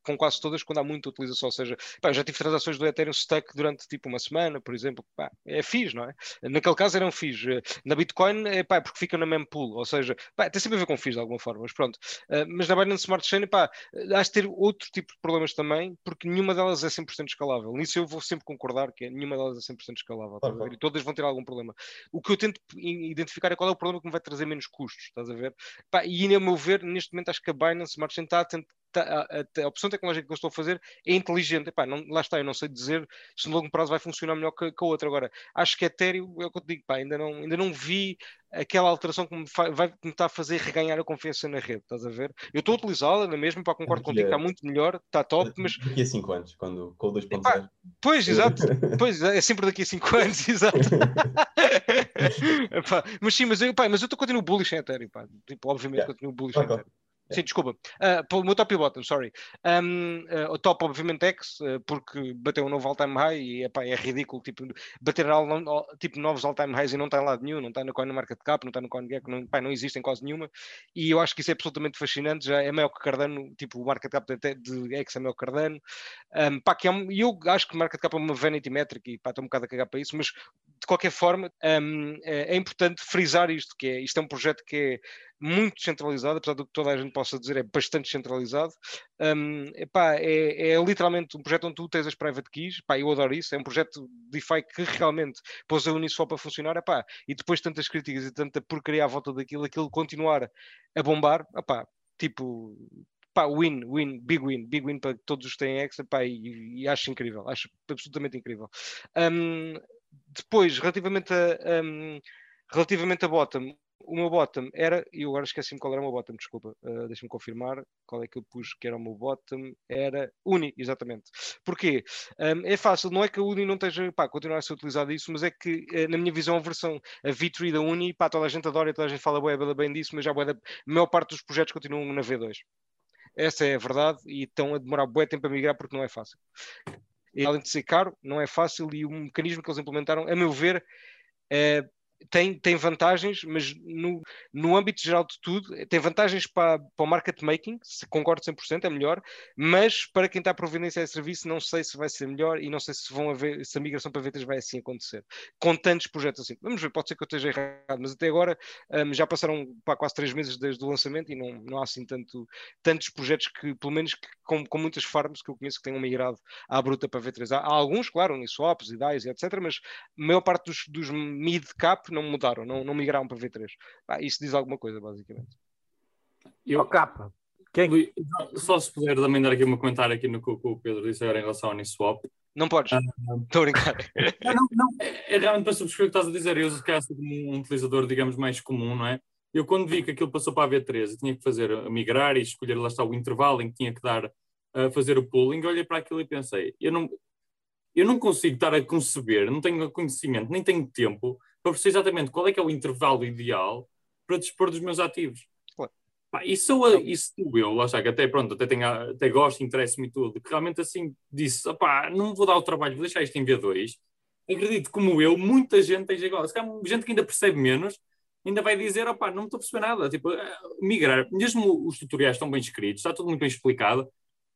com quase todas quando há muita utilização. Ou seja, pá, já tive transações do Ethereum stuck durante tipo uma semana, por exemplo. Pá, é FIIs, não é? Naquele caso eram FIIs. Na Bitcoin é pá, porque fica na mempool. Ou seja, pá, tem sempre a ver com FIIs de alguma forma, mas pronto. Uh, mas na Binance Smart Chain, pá, há de ter outro tipo de problemas também, porque nenhuma delas é 100% escalável. Nisso eu vou sempre concordar que nenhuma delas é 100% escalável. Tá e todas vão ter algum problema. O que eu tento identificar é qual é o problema que me vai trazer menos custos, estás a ver? Pá, e, a meu ver, neste momento acho que a Binance Smart Chain está a tentar a, a, a, opção tecnológica que eu estou a fazer é inteligente. Epá, não, lá está, eu não sei dizer se no longo prazo vai funcionar melhor que, que a outra. Agora, acho que Ethereum, é o que eu te digo, pá, ainda, não, ainda não vi aquela alteração que me, vai, me está a fazer reganhar a confiança na rede, estás a ver? Eu estou a utilizá-la na mesma, para concordo contigo, está muito melhor, está top, mas... Daqui a 5 anos, quando, com o 2.0. Pois, exato, pois, é sempre daqui a 5 anos, exato. mas sim, mas eu, pá, mas eu estou continuo bullish em Ethereum, pá. Tipo, obviamente yeah. continuo bullish okay. em Ethereum. Sim, desculpa. Uh, o meu top e bottom, sorry. Um, uh, o top, obviamente, X, uh, porque bateu um novo all-time high e epá, é ridículo tipo, bater all, tipo, novos all-time highs e não está em lado nenhum, não está na CoinMarketCap, não está no CoinGecko, não, epá, não existem quase nenhuma. E eu acho que isso é absolutamente fascinante. Já é maior que Cardano, tipo, o market cap de, de X é maior que Cardano. Um, pá, que é um, eu acho que o market cap é uma vanity metric e pá, estou um bocado a cagar para isso, mas de qualquer forma um, é, é importante frisar isto, que é, isto é um projeto que é muito descentralizado, apesar do que toda a gente possa dizer, é bastante descentralizado. Um, epá, é, é, literalmente um projeto onde tu tens as private keys, epá, eu adoro isso, é um projeto DeFi que realmente pôs a Uniswap a funcionar, epá, e depois tantas críticas e tanta porcaria à volta daquilo, aquilo continuar a bombar, epá, tipo, pá, win, win, big win, big win para todos os que têm X, pá, e, e, acho incrível, acho absolutamente incrível. Um, depois, relativamente a, um, relativamente a bottom, o meu bottom era, e eu agora esqueci-me qual era o meu bottom, desculpa, uh, deixa-me confirmar qual é que eu pus que era o meu bottom, era Uni, exatamente. Porquê? Um, é fácil, não é que a Uni não esteja, pá, continuar a ser utilizada isso, mas é que, uh, na minha visão, a versão, a V3 da Uni, pá, toda a gente adora, toda a gente fala bem, bem disso, mas já a maior parte dos projetos continuam na V2. Essa é a verdade e estão a demorar bué tempo a migrar porque não é fácil. Além de ser caro, não é fácil e o mecanismo que eles implementaram, a meu ver, é, tem, tem vantagens, mas no, no âmbito geral de tudo, tem vantagens para, para o market making, se concordo 100%, é melhor, mas para quem está a providenciar esse serviço, não sei se vai ser melhor e não sei se vão haver, se a migração para V3 vai assim acontecer, com tantos projetos assim. Vamos ver, pode ser que eu esteja errado, mas até agora um, já passaram para quase três meses desde o lançamento e não, não há assim tanto, tantos projetos que, pelo menos, que, com, com muitas farms que eu conheço que tenham migrado à bruta para V3. Há, há alguns, claro, Uniswaps e DAIs, etc., mas a maior parte dos, dos mid-cap não mudaram, não, não migraram para V3. Ah, isso diz alguma coisa, basicamente. Eu, oh, capa. Quem? Só se puder também dar aqui um comentário aqui no que o Pedro disse agora em relação ao Uniswap. Não podes. Ah, Estou a brincar. não, não, é, é realmente para subscrever o que estás a dizer. Eu, se calhar, como um utilizador, digamos, mais comum, não é? Eu, quando vi que aquilo passou para a V13 e tinha que fazer, migrar e escolher lá está o intervalo em que tinha que dar, uh, fazer o pooling, olhei para aquilo e pensei, eu não, eu não consigo estar a conceber, não tenho conhecimento, nem tenho tempo para perceber exatamente qual é que é o intervalo ideal para dispor dos meus ativos. Claro. isso, eu, isso eu, lá está, que até pronto, até, tenho, até gosto, interessa-me tudo, que realmente assim disse, opá, não vou dar o trabalho, vou deixar isto em V2. Acredito, como eu, muita gente tem igual, se calhar gente que ainda percebe menos, ainda vai dizer, opá, não estou a perceber nada, tipo, eh, migrar, mesmo os tutoriais estão bem escritos, está tudo muito bem explicado,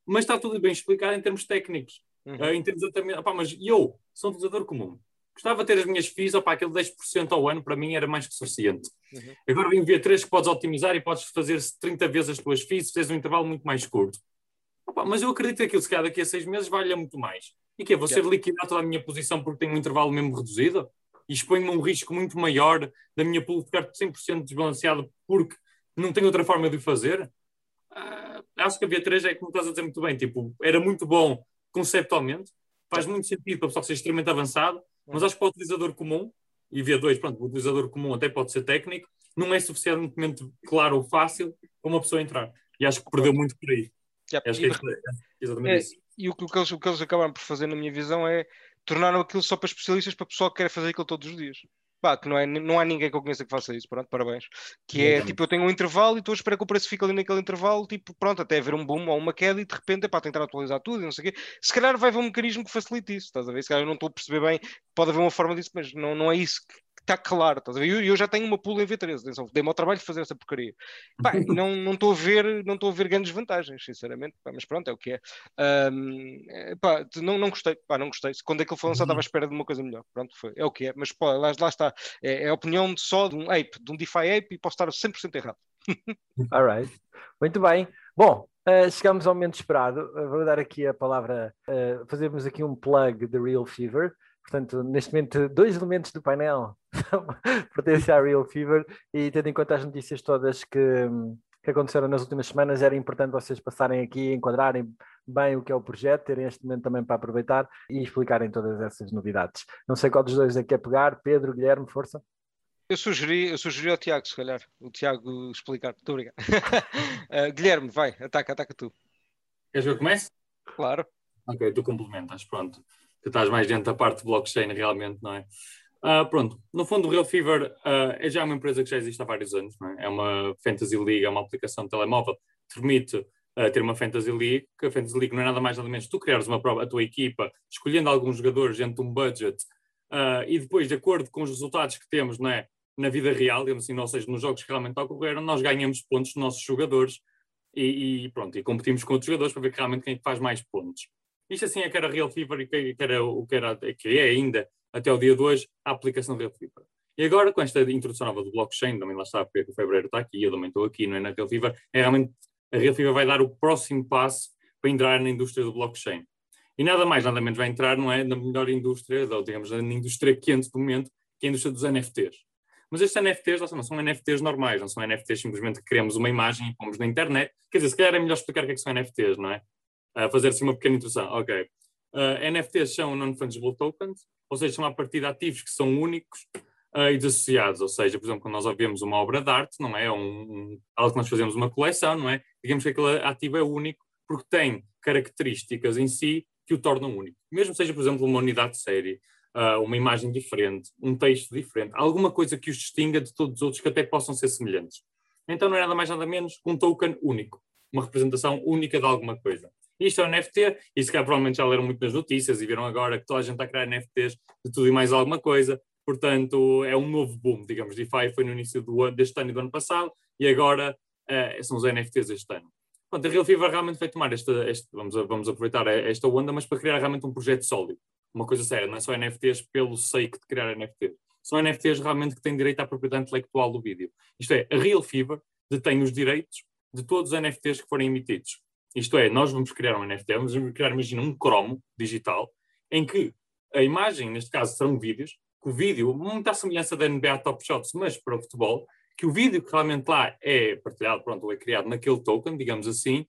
mas está tudo bem explicado em termos técnicos, uhum. uh, em termos opá, mas eu sou um utilizador comum, Gostava de ter as minhas FIIs, opa, aquele 10% ao ano para mim era mais que suficiente. Uhum. Agora vem ver 3 que podes otimizar e podes fazer 30 vezes as tuas FIIs se fizeres um intervalo muito mais curto. Opa, mas eu acredito que aquilo, se calhar daqui a 6 meses, valha muito mais. E que é? Vou ser liquidar toda a minha posição porque tenho um intervalo mesmo reduzido? E exponho-me um risco muito maior da minha pool ficar 100% desbalanceado porque não tenho outra forma de o fazer? Uh, acho que a V3 é como estás a dizer muito bem, tipo, era muito bom conceptualmente, faz muito sentido para o pessoal ser extremamente avançado, Mas acho que para o utilizador comum, e V2, pronto, o utilizador comum até pode ser técnico, não é suficientemente claro ou fácil para uma pessoa entrar. E acho que perdeu muito por aí. Yeah, Acho e, que é, é exatamente é, isso. e o, que- o eles, o que eles acabaram por fazer, na minha visão, é tornaram aquilo só para especialistas, para pessoal que quer fazer aquilo todos os dias. Pá, que não, é, não há ninguém que eu conheça que faça isso, pronto, parabéns. Que é tipo, eu tenho um intervalo e estou a esperar que o preço fique ali naquele intervalo, tipo, pronto, até haver um boom ou uma queda e de repente, pá, tentar atualizar tudo e não sei o quê. Se calhar vai haver um mecanismo que facilite isso, estás a ver? Se calhar eu não estou a perceber bem, pode haver uma forma disso, mas não, não é isso que está claro, estás a ver? Eu, eu já tenho uma pool em V13, atenção, dei-me ao trabalho de fazer essa porcaria. Pá, não não estou a ver, não estou a ver grandes vantagens, sinceramente, pá, mas pronto, é o que é. Ahm, é, pá, não, não gostei, pá, não gostei. Quando aquilo foi lançado, estava à espera de uma coisa melhor. Pronto, foi, é o que é. Mas pô, lá, lá está. É, é a opinião de só de um ape, de um DeFi ape, e posso estar 100% errado. Alright. Muito bem. Bom, eh, chegamos ao momento esperado. Eh, vou dar aqui a palavra, eh, fazermos aqui um plug de Real Fever. Portanto, neste momento, dois elementos do painel pertencem à Real Fever e tendo em conta as notícias todas que, que aconteceram nas últimas semanas, era importante vocês passarem aqui, enquadrarem bem o que é o projeto, terem este momento também para aproveitar e explicarem todas essas novidades. Não sei qual dos dois é que quer pegar, Pedro, Guilherme, força. Eu sugeri, eu sugeri ao Tiago, se calhar, o Tiago explicar. Muito obrigado. Ah, Guilherme, vai, ataca, ataca tu. Queres que eu comece? Claro. Ok, tu complementas, pronto. Estás mais dentro da parte de blockchain realmente, não é? Ah, pronto, no fundo o Real Fever ah, é já uma empresa que já existe há vários anos, é? É uma Fantasy League, é uma aplicação de telemóvel que permite ah, ter uma Fantasy League, que a Fantasy League não é nada mais nada menos tu criares uma prova, a tua equipa, escolhendo alguns jogadores dentro de um budget e depois, de acordo com os resultados que temos, não é? Na vida real, digamos assim, ou seja, nos jogos que realmente ocorreram, nós ganhamos pontos dos nossos jogadores e, e pronto, e competimos com outros jogadores para ver realmente quem é faz mais pontos. Isto assim é que era Real Fever e que, era o que, era, que é ainda, até o dia de hoje, a aplicação Real Fever. E agora, com esta introdução nova do blockchain, também lá está, porque o Fevereiro está aqui, eu também estou aqui, não é na Real Fever, é realmente, a Real Fever vai dar o próximo passo para entrar na indústria do blockchain. E nada mais, nada menos vai entrar, não é, na melhor indústria, ou digamos, na indústria quente do momento, que é a indústria dos NFTs. Mas estes NFTs, não são NFTs normais, não são NFTs simplesmente que criamos uma imagem e pomos na internet. Quer dizer, se calhar é melhor explicar o que é que são NFTs, não é? Fazer assim uma pequena introdução. Ok. Uh, NFTs são Non-Fungible Tokens, ou seja, são a partir de ativos que são únicos uh, e desassociados. Ou seja, por exemplo, quando nós ouvimos uma obra de arte, não é? Um, um, algo que nós fazemos uma coleção, não é? Digamos que aquele ativo é único porque tem características em si que o tornam único. Mesmo seja, por exemplo, uma unidade de série, uh, uma imagem diferente, um texto diferente, alguma coisa que os distinga de todos os outros que até possam ser semelhantes. Então não é nada mais nada menos que um token único, uma representação única de alguma coisa. Isto é um NFT, e se calhar provavelmente já leram muito nas notícias e viram agora que toda a gente está a criar NFTs de tudo e mais alguma coisa, portanto é um novo boom, digamos, DeFi foi no início do ano, deste ano e do ano passado, e agora uh, são os NFTs este ano. Pronto, a Real Fever realmente vai tomar esta, esta vamos, vamos aproveitar esta onda, mas para criar realmente um projeto sólido uma coisa séria, não é só NFTs pelo sake de criar NFTs. São NFTs realmente que têm direito à propriedade intelectual do vídeo. Isto é, a Real Fever detém os direitos de todos os NFTs que forem emitidos. Isto é, nós vamos criar um NFT, vamos criar, imagina, um cromo digital, em que a imagem, neste caso, serão vídeos, que o vídeo, muita semelhança da NBA Top Shots, mas para o futebol, que o vídeo que realmente lá é partilhado, pronto, é criado naquele token, digamos assim,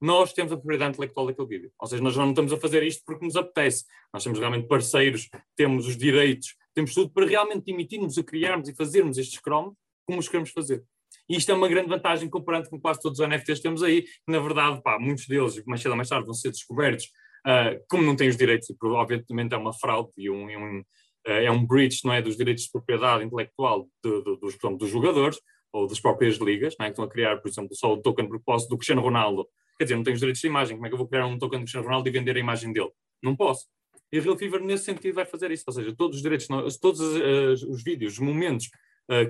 nós temos a propriedade intelectual daquele vídeo. Ou seja, nós não estamos a fazer isto porque nos apetece. Nós temos realmente parceiros, temos os direitos, temos tudo para realmente emitirmos, a criarmos e fazermos estes cromos como os queremos fazer. E isto é uma grande vantagem comparando com quase todos os NFTs que temos aí. Na verdade, pá, muitos deles, mais cedo ou mais tarde, vão ser descobertos, uh, como não têm os direitos, e obviamente é uma fraude e um, um, uh, é um breach não é, dos direitos de propriedade intelectual de, de, dos, dos jogadores ou das próprias ligas, não é, que estão a criar, por exemplo, só o token de propósito do Cristiano Ronaldo Quer dizer, não tenho os direitos de imagem, como é que eu vou criar um token do Cristiano Ronaldo e vender a imagem dele? Não posso. E a Real Fever, nesse sentido, vai fazer isso. Ou seja, todos os direitos, todos os, os vídeos, os momentos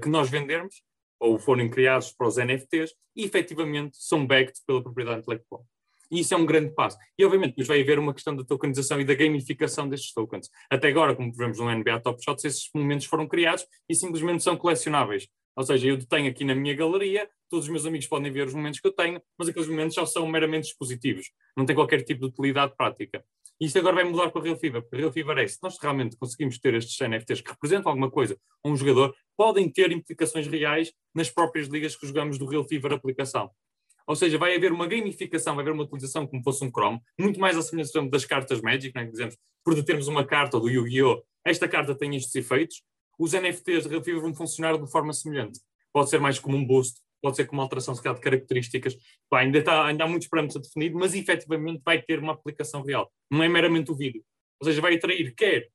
que nós vendermos, ou forem criados para os NFTs, e efetivamente são backed pela propriedade intelectual. E isso é um grande passo. E obviamente depois vai haver uma questão da tokenização e da gamificação destes tokens. Até agora, como vemos no NBA Top Shots, esses momentos foram criados e simplesmente são colecionáveis. Ou seja, eu tenho aqui na minha galeria, todos os meus amigos podem ver os momentos que eu tenho, mas aqueles momentos só são meramente dispositivos, não tem qualquer tipo de utilidade prática. Isto agora vai mudar com a Real Fever, porque a Real Fever é, se nós realmente conseguimos ter estes NFTs que representam alguma coisa a um jogador, podem ter implicações reais nas próprias ligas que jogamos do Real Fever aplicação. Ou seja, vai haver uma gamificação, vai haver uma utilização como fosse um Chrome, muito mais a semelhança das cartas Magic, que dizemos, por termos uma carta do Yu-Gi-Oh! Esta carta tem estes efeitos, os NFTs de Real vão funcionar de forma semelhante. Pode ser mais como um boost, pode ser como uma alteração se calhar, de características. Pá, ainda, está, ainda há muitos parâmetros a definir, mas efetivamente vai ter uma aplicação real. Não é meramente o vídeo. Ou seja, vai atrair quer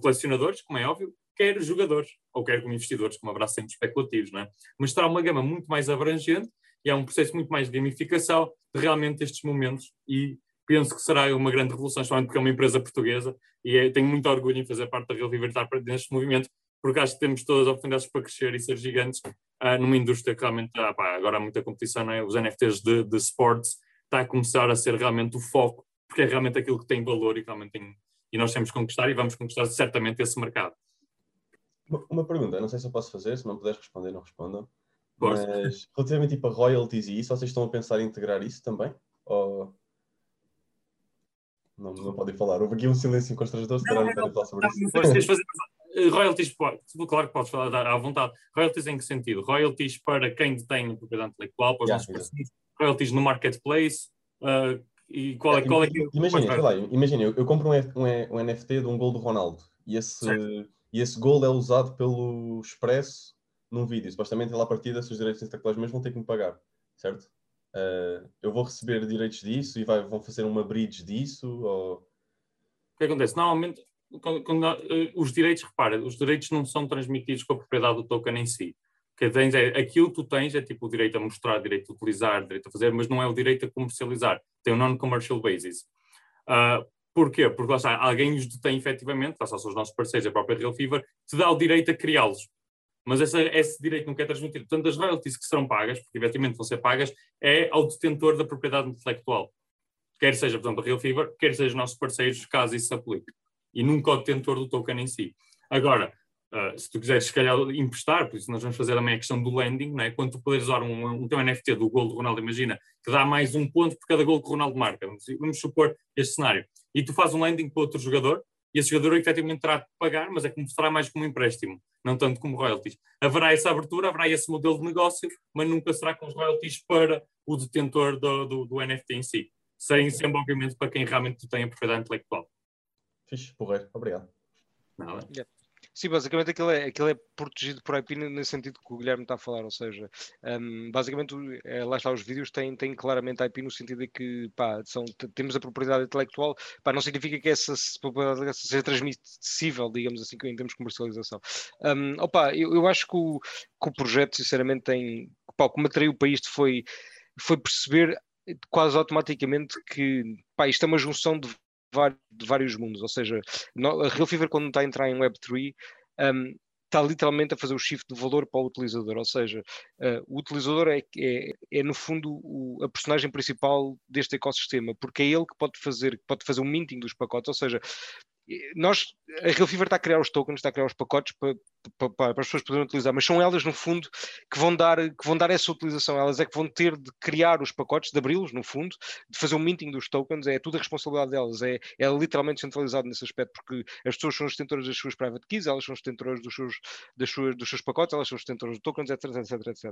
colecionadores, como é óbvio, quer jogadores, ou quer como investidores, como haverá sempre especulativos, não é? Mas terá uma gama muito mais abrangente e é um processo muito mais de gamificação de realmente estes momentos e penso que será uma grande revolução, especialmente porque é uma empresa portuguesa e é, tenho muito orgulho em fazer parte da Real Viver estar neste movimento, porque acho que temos todas as oportunidades para crescer e ser gigantes uh, numa indústria que realmente, ah, pá, agora há muita competição, não é? os NFTs de, de sports está a começar a ser realmente o foco, porque é realmente aquilo que tem valor e realmente tem, e nós temos que conquistar e vamos conquistar certamente esse mercado. Uma pergunta, não sei se eu posso fazer, se não puderes responder, não respondam. Mas relativamente tipo, a royalties e isso, vocês estão a pensar em integrar isso também? Ou não, não podem falar? Houve aqui um silêncio constrangedor, se calhar não querem falar sobre isso. Eh, royalties, claro que podes falar à vontade. Royalties em que sentido? Royalties para quem detém propriedade intelectual, para os yeah, royalties no marketplace, uh, e qual é, qual é que... Imagina, imagina eu, eu compro um, um, um, NFT de um gol do Ronaldo e esse, e esse gol é usado pelo Expresso num vídeo. Supostamente, lá a partida, se os direitos intelectuais mesmo vão ter que me pagar, certo? Uh, eu vou receber direitos disso e vai, vão fazer uma bridge disso? Ou... O que acontece? Normalmente, quando, uh, os direitos, repara, os direitos não são transmitidos com a propriedade do token em si. Que tens é, aquilo que tu tens é tipo o direito a mostrar, direito a utilizar, direito a fazer, mas não é o direito a comercializar. Tem um non-commercial basis. Uh, Porquê? Porque lá está, alguém os detém efetivamente, lá são os nossos parceiros, a própria Real Fever, te dá o direito a criá-los mas esse, esse direito não quer transmitir. Portanto, as royalties que serão pagas, porque eventualmente vão ser pagas, é ao detentor da propriedade intelectual. Quer seja, por exemplo, a Real Fever, quer seja os nossos parceiros, caso isso se aplique. E nunca ao detentor do token em si. Agora, uh, se tu quiseres, se calhar, emprestar, por isso nós vamos fazer também a questão do lending, não é? quando tu poderes usar um, um teu NFT do gol do Ronaldo, imagina, que dá mais um ponto por cada gol que o Ronaldo marca. Vamos, vamos supor este cenário. E tu fazes um lending para outro jogador, e esse jogador efetivamente terá de pagar, mas é como será mais como um empréstimo, não tanto como royalties. Haverá essa abertura, haverá esse modelo de negócio, mas nunca será com os royalties para o detentor do, do, do NFT em si. Sem sempre, obviamente, para quem realmente tem a propriedade intelectual. Fixe, porreiro. Obrigado. Nada. Yeah. Sim, basicamente aquilo é, aquilo é protegido por IP nesse sentido que o Guilherme está a falar, ou seja, um, basicamente é, lá está, os vídeos têm, têm claramente IP no sentido de que pá, são, temos a propriedade intelectual, pá, não significa que essa propriedade seja transmissível, digamos assim, em termos de comercialização. Um, opa, eu, eu acho que o, que o projeto, sinceramente, tem, pá, o que me atraiu para isto foi, foi perceber quase automaticamente que pá, isto é uma junção de de vários mundos, ou seja, a Real Fever quando está a entrar em Web3 um, está literalmente a fazer o shift de valor para o utilizador, ou seja, uh, o utilizador é, é, é no fundo o, a personagem principal deste ecossistema, porque é ele que pode fazer, pode fazer o minting dos pacotes, ou seja, nós, a Real Fever está a criar os tokens, está a criar os pacotes para, para, para, as pessoas poderem utilizar, mas são elas, no fundo, que vão, dar, que vão dar essa utilização. Elas é que vão ter de criar os pacotes, de abri-los, no fundo, de fazer o minting dos tokens, é tudo a responsabilidade delas, é, é literalmente centralizado nesse aspecto, porque as pessoas são os detentoras das suas private keys, elas são os detentoras dos seus, das suas, dos seus pacotes, elas são os detentoras de tokens, etc, etc, etc.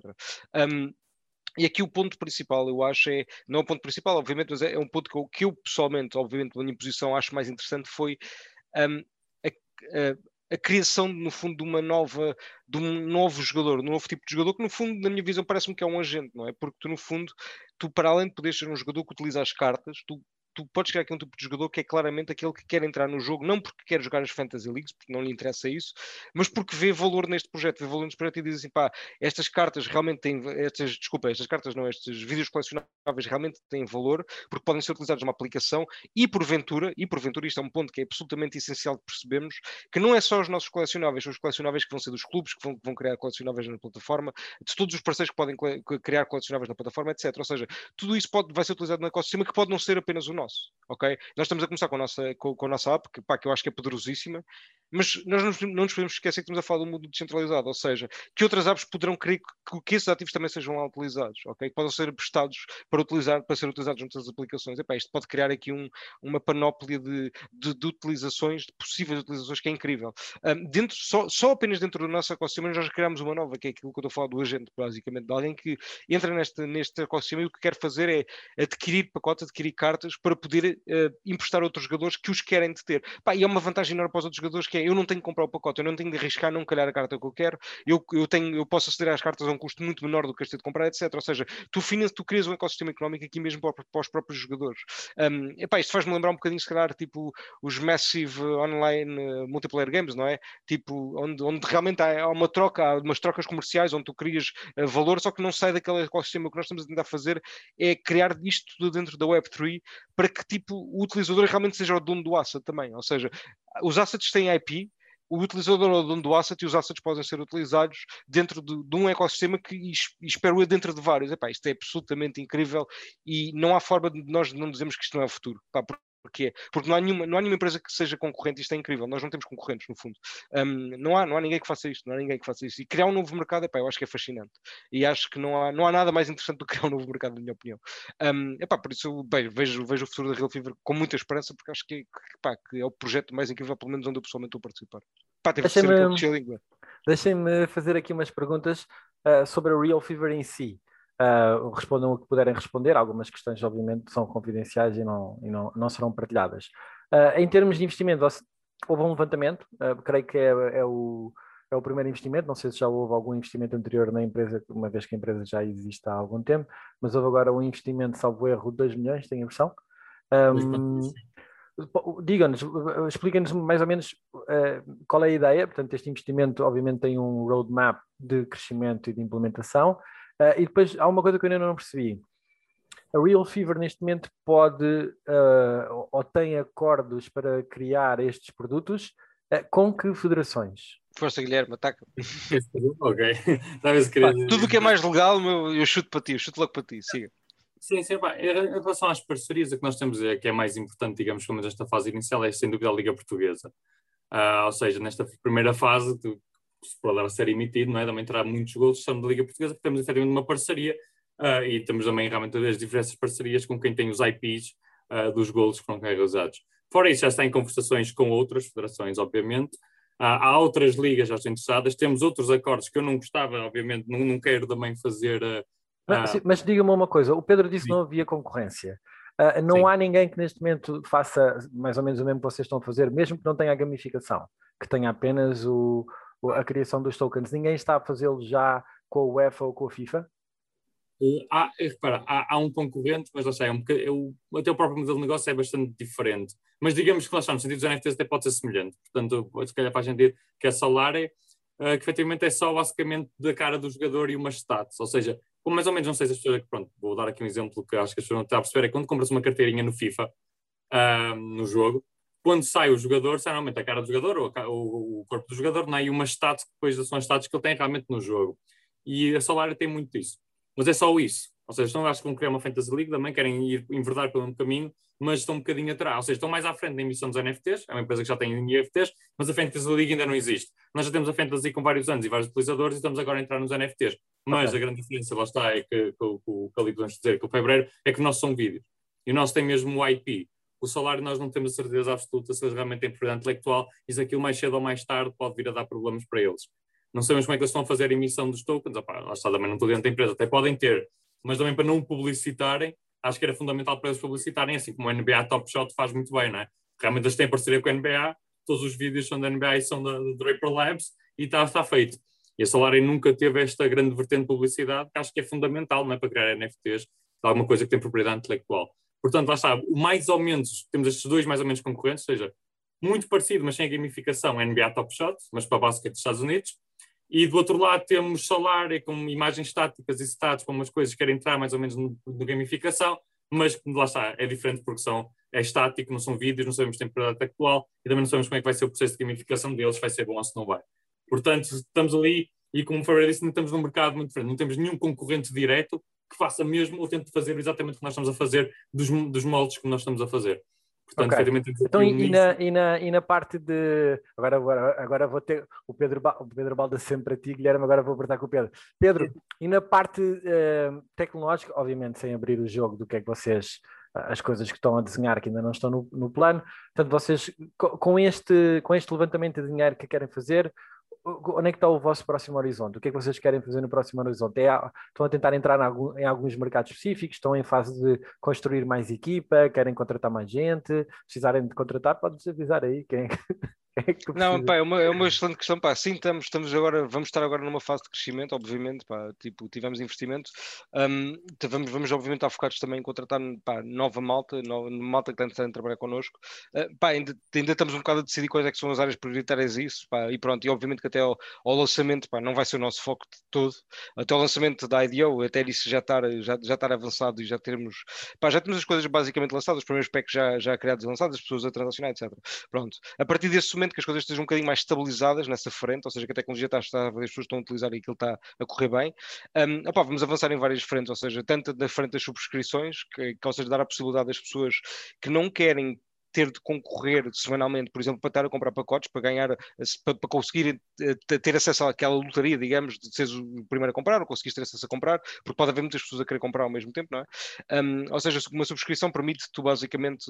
Um, e aqui o ponto principal, eu acho, é, não é o ponto principal, obviamente, mas é, é um ponto que eu, que eu, pessoalmente, obviamente, na minha posição, acho mais interessante foi um, a, a, a, criação, no fundo, de uma nova, de um novo jogador, um novo tipo de jogador, que no fundo, na minha visão, parece-me que é um agente, não é? Porque tu, no fundo, tu, para além de poderes ser um jogador que utiliza as cartas, tu tu podes criar aqui um tipo de jogador que é claramente aquele que quer entrar no jogo, não porque quer jogar as Fantasy Leagues, porque não lhe interessa isso, mas porque vê valor neste projeto, vê valor neste projeto e diz assim, pá, estas cartas realmente têm, estas, desculpa, estas cartas não, estes vídeos colecionáveis realmente têm valor, porque podem ser utilizados numa aplicação e porventura, e porventura isto é um ponto que é absolutamente essencial de percebermos, que não é só os nossos colecionáveis, são os colecionáveis que vão ser dos clubes, que vão, que vão criar colecionáveis na plataforma, de todos os parceiros que podem criar colecionáveis na plataforma, etc. Ou seja, tudo isso pode, vai ser utilizado no ecossistema que pode não ser apenas o nosso Nós estamos a começar com a nossa, com, com a nossa app, que, pá, que eu acho que é poderosíssima, mas nós não, não nos podemos esquecer que estamos a falar do mundo descentralizado, ou seja, que outras apps poderão querer que, que esses ativos também sejam lá utilizados, ok? Que possam ser prestados para utilizar, para ser utilizados noutras aplicações. Epá, isto pode criar aqui um, uma panóplia de, de, de, utilizações, de possíveis utilizações, que é incrível. Um, dentro, só, só apenas dentro do nosso ecossistema nós criamos uma nova, que é aquilo que eu estou a falar do agente, basicamente, de alguém que entra neste, neste ecossistema e o que quer fazer é adquirir pacotes, adquirir cartas para poder uh, emprestar outros jogadores que os querem de ter. Pá, e é uma vantagem enorme para os outros jogadores que é eu não tenho que comprar o pacote, eu não tenho de arriscar não calhar a carta que eu quero, eu, eu, tenho, eu posso aceder às cartas a um custo muito menor do que este de comprar, etc. Ou seja, tu, tu crias um ecossistema económico aqui mesmo para, para os próprios jogadores. Um, epá, isto faz-me lembrar um bocadinho, se calhar, tipo os Massive Online uh, Multiplayer Games, não é? Tipo, onde, onde realmente há, há, uma troca, há umas trocas comerciais onde tu crias uh, valor, só que não sai daquele ecossistema. Que nós estamos a tentar fazer é criar isto tudo dentro da Web3 para que tipo, o utilizador realmente seja o dono do asset também. Ou seja, os assets têm IP, o utilizador é o dono do asset e os assets podem ser utilizados dentro de, de um ecossistema que espero eu dentro de vários. Epá, isto é absolutamente incrível e não há forma de nós não dizermos que isto não é o futuro. Pá, Porquê? Porque não há, nenhuma, não há nenhuma empresa que seja concorrente, isto é incrível, nós não temos concorrentes no fundo. Um, não, há, não há ninguém que faça isto, não há ninguém que faça isto. E criar um novo mercado, epá, eu acho que é fascinante. E acho que não há, não há nada mais interessante do que criar um novo mercado, na minha opinião. Um, epá, por isso bem, vejo, vejo o futuro da Real Fever com muita esperança, porque acho que, epá, que é o projeto mais incrível, pelo menos onde eu pessoalmente estou a participar. Pá, teve Deixem-me deixem fazer aqui umas perguntas uh, sobre a Real Fever em si. Uh, respondam o que puderem responder. Algumas questões, obviamente, são confidenciais e não, e não, não serão partilhadas. Uh, em termos de investimento, houve um levantamento, uh, creio que é, é, o, é o primeiro investimento. Não sei se já houve algum investimento anterior na empresa, uma vez que a empresa já existe há algum tempo, mas houve agora um investimento, salvo erro, de 2 milhões, tenho a versão. Um, Digam-nos, expliquem-nos mais ou menos uh, qual é a ideia. Portanto, este investimento, obviamente, tem um roadmap de crescimento e de implementação. Uh, e depois há uma coisa que eu ainda não percebi. A Real Fever neste momento pode uh, ou tem acordos para criar estes produtos uh, com que federações? Força, Guilherme, ataca. ok. Pá, tudo o que é mais legal, eu chuto para ti, eu chuto logo para ti, siga. Sim, sim, pá. em relação às parcerias, o que nós temos é que é mais importante, digamos, como nesta fase inicial, é sem dúvida a Liga Portuguesa. Uh, ou seja, nesta primeira fase, tu se poderá ser emitido, não é? Também terá muitos gols, são da Liga Portuguesa, porque temos efetivamente uma parceria uh, e temos também realmente as diversas parcerias com quem tem os IPs uh, ah, dos gols que foram realizados. Fora isso, já está em conversações com outras federações, obviamente. Uh, há outras ligas já estão interessadas, temos outros acordos que eu não gostava, obviamente, não, não quero também fazer. mas, mas diga-me uma coisa: o Pedro disse que não havia concorrência. Não Sim. há ninguém que neste momento faça mais ou menos o mesmo que vocês estão a fazer, mesmo que não tenha a gamificação, que tenha apenas o, a criação dos tokens, ninguém está a fazê-lo já com o UEFA ou com a FIFA? Há, há, há, um concorrente, mas lá está, é um eu, até o próprio modelo de negócio é bastante diferente. Mas digamos que lá está, no sentido dos NFTs até pode ser semelhante. Portanto, se calhar faz sentido que a Solare, uh, que efetivamente é só basicamente da cara do jogador e umas stats. Ou seja, como mais ou menos, não sei se as pessoas, pronto, vou dar aqui um exemplo que acho que as pessoas não estão a perceber, é quando compras uma carteirinha no FIFA, uh, no jogo, quando sai o jogador, sai normalmente a cara do jogador ou, a, ou o corpo do jogador, não é? E uma status que depois são as status que ele tem realmente no jogo. E a Solar tem muito disso. Mas é só isso. Ou seja, estão, acho que vão criar uma Fantasy League, também querem ir enverdar pelo mesmo caminho, mas estão um bocadinho atrás. Ou seja, estão mais à frente na emissão dos NFTs, é uma empresa que já tem NFTs, mas a Fantasy League ainda não existe. Nós já temos a Fantasy com vários anos e vários utilizadores e estamos agora a entrar nos NFTs. Mas okay. a grande diferença, lá está, é que, que, que o Calito vamos dizer, que o fevereiro, é que o nosso são vídeos. E o nosso tem mesmo o IP o salário nós não temos certeza absoluta se eles realmente têm propriedade intelectual se aquilo mais cedo ou mais tarde pode vir a dar problemas para eles. Não sabemos como é que eles estão a fazer a emissão dos tokens, Opa, lá está, também não estou dentro da empresa, até podem ter, mas também para não publicitarem, acho que era fundamental para eles publicitarem, assim como o NBA Top Shot faz muito bem, não é? Realmente eles têm parceria com a NBA, todos os vídeos são da NBA e são da, Draper Labs e está, feito. E a Solarem nunca teve esta grande vertente de publicidade, que acho que é fundamental não é, para criar NFTs, alguma coisa que tem propriedade intelectual. Portanto, lá está, mais ou menos, temos estes dois mais ou menos concorrentes, ou seja, muito parecido, mas sem a gamificação, NBA Top Shot, mas para a basquete dos Estados Unidos. E do outro lado temos Solar, com imagens estáticas e stats, com umas coisas que querem entrar mais ou menos no, no gamificação, mas lá está, é diferente porque são, é estático, não são vídeos, não sabemos temporada atual e também não sabemos como é que vai ser o processo de gamificação deles, vai ser bom ou se não vai. Portanto, estamos ali e como o Faber disse, não estamos num mercado muito diferente, não temos nenhum concorrente direto, que faça mesmo ou tente fazer exatamente o que nós estamos a fazer dos, dos moldes que nós estamos a fazer. Portanto, Ok. efetivamente, Então, e, mix- na, e, na, e na parte de. Agora, agora, agora vou ter. O Pedro, Ba- o Pedro Balda sempre a ti, Guilherme, agora vou apertar com o Pedro. Pedro, e na parte eh, tecnológica, obviamente sem abrir o jogo do que é que vocês. As coisas que estão a desenhar que ainda não estão no, no plano. Portanto, vocês, co- com este, com este levantamento de dinheiro que querem fazer, onde é que está o vosso próximo horizonte? O que é que vocês querem fazer no próximo horizonte? É estão a tentar entrar em, alguns mercados específicos? Estão em fase de construir mais equipa? Querem contratar mais gente? Precisarem de contratar? Podes avisar aí quem é Não, pá, é uma, é uma excelente questão, pá, sim, estamos, estamos agora, vamos estar agora numa fase de crescimento, obviamente, pá, tipo, tivemos investimento, te- vamos, vamos obviamente estar focados também em contratar, pá, nova malta, nova, malta que está a trabalhar connosco, Uh, pá, ainda, ainda estamos um bocado a decidir quais é que são as áreas prioritárias disso, pá, e pronto, e obviamente que até ao, ao lançamento, pá, não vai ser o nosso foco de todo, até ao lançamento da IDO, até isso já estar, já, já estar avançado e já termos, pá, já temos as coisas basicamente lançadas, os primeiros packs já, já criados e lançados, as pessoas a transacionar, etc. Pronto, a partir desse que as coisas estejam um bocadinho mais estabilizadas nessa frente, ou seja, que a tecnologia está estável, as pessoas estão a utilizar e aquilo está a correr bem, um, opá, vamos avançar em várias frentes, ou seja, tanto na frente das subscrições, que, que ou seja, dar a possibilidade das pessoas que não querem ter de concorrer semanalmente, por exemplo, para estar a comprar pacotes, para ganhar, para, para conseguir eh, te- ter acesso àquela lotaria, digamos, de seres o primeiro a comprar, ou conseguires ter acesso a comprar, porque pode haver muitas pessoas a querer comprar ao mesmo tempo, não é? Um, ou seja, uma subscrição permite tu basicamente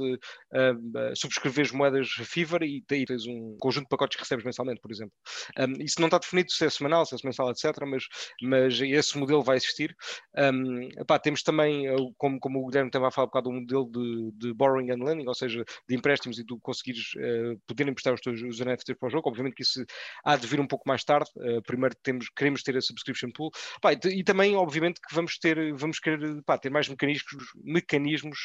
subscreveres moedas Fever e e tens um conjunto de pacotes que recebes mensalmente, por exemplo. Um, isso não está definido se é semanal, se é mensal, etc., mas, mas esse modelo vai existir. Um, epá, temos também, uh, como, como o Guilherme também vai falar um bocado, um modelo de, de borrowing and lending, ou seja, de empréstimos e tu conseguires uh, poder emprestar os teus os NFTs para o jogo. Obviamente que isso há de vir um pouco mais tarde. Uh, primeiro temos, queremos ter a subscription pool. Pá, e, e também, obviamente, que vamos ter, vamos querer pá, ter mais mecanismos, mecanismos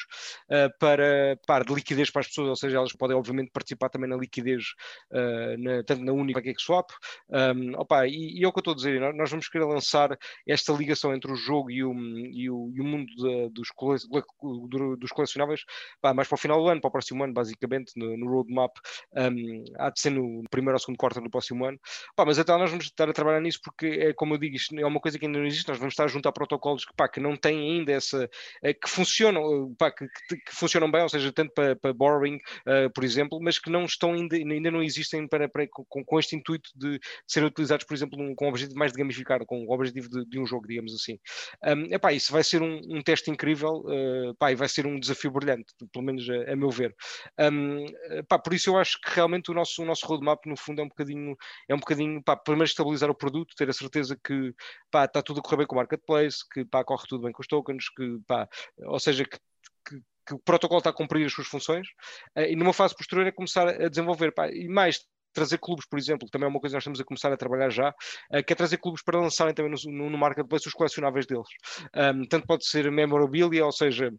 uh, para, pá, de liquidez para as pessoas, ou seja, elas podem, obviamente, participar também na liquidez, na- tanto na como na Swap. Um, opa, e, e é o que eu estou a dizer, nós, vamos querer lançar esta ligação entre o jogo e o, e o, e o mundo dos, cole, do- dos colecionáveis pá, mais para o final do ano, para o próximo ano, basicamente, no, no roadmap, um, há de ser no primeiro ou segundo quarto do próximo ano. Pá, mas até nós vamos estar a trabalhar nisso porque, é, como eu digo, isto é uma coisa que ainda não existe, nós vamos estar a juntar protocolos que, pá, que não têm ainda essa, eh, que funcionam, eh, pá, que, que- que funcionam bem, ou seja, tanto para, para borrowing, eh, por exemplo, mas que não estão ainda, ainda não existem para, para- com, com este intuito de, serem utilizados, por exemplo, com o objetivo mais de gamificar, com o objetivo de, de um jogo, digamos assim. Um, epá, isso vai ser um, um teste incrível eh, pá, e vai ser um desafio brilhante, pelo menos a, a meu ver. Um, pá, por isso eu acho que realmente o nosso, o nosso roadmap, no fundo, é um bocadinho, é um bocadinho pá, primeiro estabilizar o produto, ter a certeza que pá, está tudo a correr bem com o marketplace, que pá, corre tudo bem com os tokens, que, pá, ou seja, que, que- que o protocolo está a cumprir as suas funções, eh, e numa fase posterior é começar a desenvolver. pá, e mais, trazer clubes, por exemplo, também é uma coisa que nós estamos a começar a trabalhar já, eh, que é trazer clubes para lançarem também no, no, no marketplace os colecionáveis deles. Um, tanto pode ser memorabilia, ou seja, eh,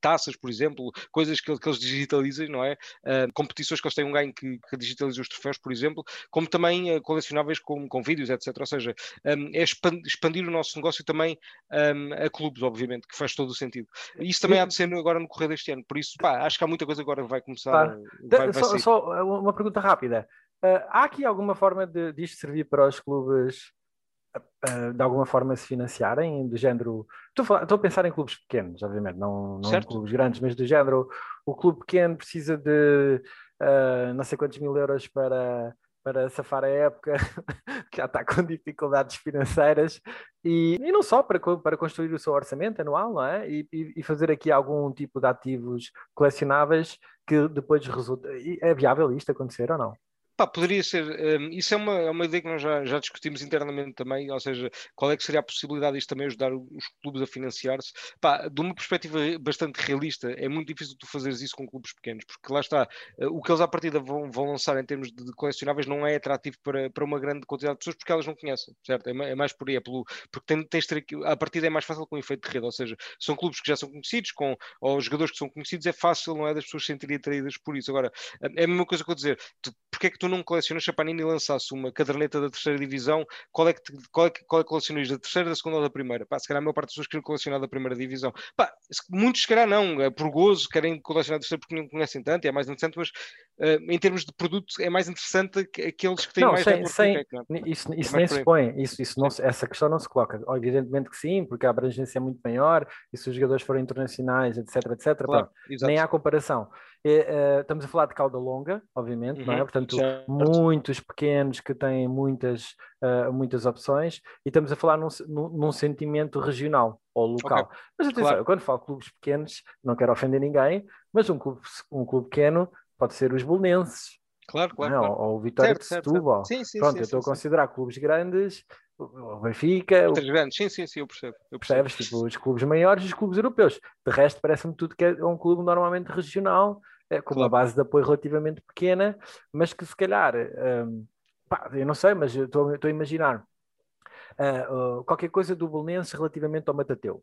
taças, por exemplo, coisas que, que eles digitalizem, não é? Uh, competições que eles têm um ganho que, que digitalizam os troféus, por exemplo, como também uh, colecionáveis com, com vídeos, etc. Ou seja, um, é expan- expandir o nosso negócio também um, a clubes, obviamente, que faz todo o sentido. Isso também há de ser agora no correr deste ano, por isso, pá, acho que há muita coisa agora que vai começar, Claro. vai, vai só, só, uma pergunta rápida. Uh, há aqui alguma forma de disto servir para os clubes uh, de alguma forma se financiarem, do género. Estou a, falar- estou a pensar em clubes pequenos, obviamente, não, não em clubes grandes, mas do género, o clube pequeno precisa de uh, não sei quantos mil euros para, para safar a época, que já está com dificuldades financeiras, e, e não só para, para construir o seu orçamento anual, não é? E, e- fazer aqui algum tipo de ativos colecionáveis que depois resulta. É viável isto acontecer ou não? Pá, poderia ser. hum, isso é uma, é uma ideia que nós já, já discutimos internamente também, ou seja, qual é que seria a possibilidade disto também ajudar os clubes a financiar-se? Pá, de uma perspectiva bastante realista, é muito difícil tu fazeres isso com clubes pequenos, porque lá está, eh, o que eles à partida vão, vão lançar em termos de, colecionáveis não é atrativo para, para uma grande quantidade de pessoas porque elas não conhecem, certo? É, é mais por aí, é pelo, porque tem- tens ter a partida é mais fácil com efeito de rede, ou seja, são clubes que já são conhecidos, com, ou jogadores que são conhecidos, é fácil, não é, das pessoas se sentirem atraídas por isso. Agora, é a mesma coisa que eu dizer, tu porque é que tu não colecionas se a Panini lançasse uma caderneta da terceira divisão, qual é que, qual é que, qual é que colecionas da terceira, da segunda ou da primeira? Pá, se calhar a maior parte das pessoas querem colecionar da primeira divisão. Pá, muitos se calhar não, é por gozo, querem colecionar da terceira porque não conhecem tanto, é mais interessante, mas uh, em termos de produto é mais interessante que aqueles que têm não, mais sem, sem, Isso, isso é nem se põe, isso, isso não, essa questão não se coloca. Evidentemente que sim, porque a abrangência é muito maior e se os jogadores forem internacionais, etc, etc, claro, nem há comparação. E, uh, estamos a falar de cauda longa, obviamente, uhum, não é? Uhum, Portanto, certo. muitos pequenos que têm muitas, uh, muitas opções e estamos a falar num, num, sentimento regional ou local. Okay. Mas atenção, claro. quando falo clubes pequenos, não quero ofender ninguém, mas um clube, um clube pequeno pode ser os bolonenses, Claro, claro. Não, é? claro. Ou, o Vitória certo, de Setúbal. Sim, sim, Pronto, sim, eu estou a considerar clubes grandes, o Benfica. Outros o... grandes, sim, sim, sim, eu percebo. Eu percebo. Percebes? Tipo, os clubes maiores e os clubes europeus. De resto, parece-me tudo que é um clube normalmente regional, é, com claro. uma base de apoio relativamente pequena, mas que se calhar, um, pá, eu não sei, mas estou a imaginar uh, uh, qualquer coisa do Belenense relativamente ao Matateu.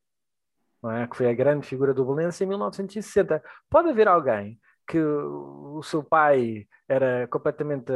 Não é? Que foi a grande figura do Belenense em 1960. Pode haver alguém que o seu pai era completamente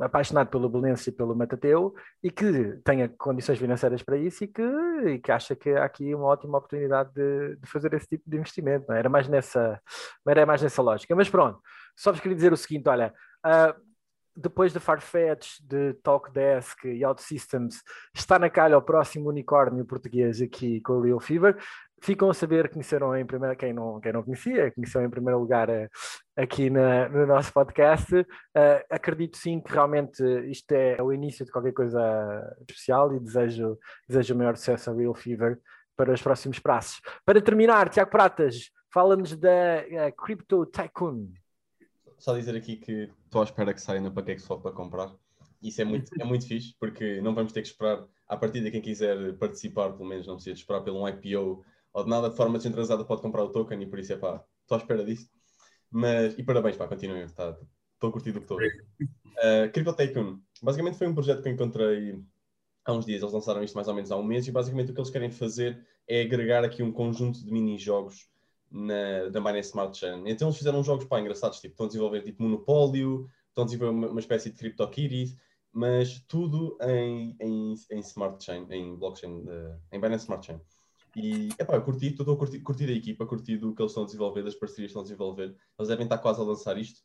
apaixonado pelo Belenense e pelo Matateu e que tenha condições financeiras para isso e que, e que acha que há aqui uma ótima oportunidade de, de fazer esse tipo de investimento. É? Era mais nessa, era mais nessa lógica. Mas pronto, só vos queria dizer o seguinte: olha, uh, depois de Farfetch, de Talkdesk e OutSystems, está na calha o próximo unicórnio português aqui com o Real Fever ficam a saber, conheceram em primeiro, quem não, quem não conhecia, conheceu em primeiro lugar uh, aqui na, no nosso podcast. Uh, acredito sim que realmente isto é o início de qualquer coisa especial e desejo, desejo o maior sucesso a Real Fever para os próximos prazos. Para terminar, Tiago Pratas, fala-nos da uh, Crypto Tycoon. Só dizer aqui que estou à espera que saia na PancakeSwap para comprar. Isso é muito, é muito fixe, porque não vamos ter que esperar. A partir de quem quiser participar, pelo menos não precisa esperar pelo um IPO ou de nada de forma descentralizada pode comprar o token e por isso é pá, estou à espera disso. Mas, e parabéns, pá, continuem, tá, estou a curtir do que estou. Uh, Crypto Tycoon, basicamente foi um projeto que encontrei há uns dias, eles lançaram isto mais ou menos há um mês e basicamente o que eles querem fazer é agregar aqui um conjunto de mini-jogos na, da Binance Smart Chain. Então eles fizeram jogos pá, engraçados, tipo, estão a desenvolver tipo Monopólio, estão a desenvolver uma, uma espécie de CryptoKitties, mas tudo em, em, em Smart Chain, em blockchain, uh, em Binance Smart Chain. E epá, eu curti, estou a curtir, curtir a equipa, curti do que eles estão a desenvolver, das parcerias que estão a desenvolver. Eles devem estar quase a lançar isto.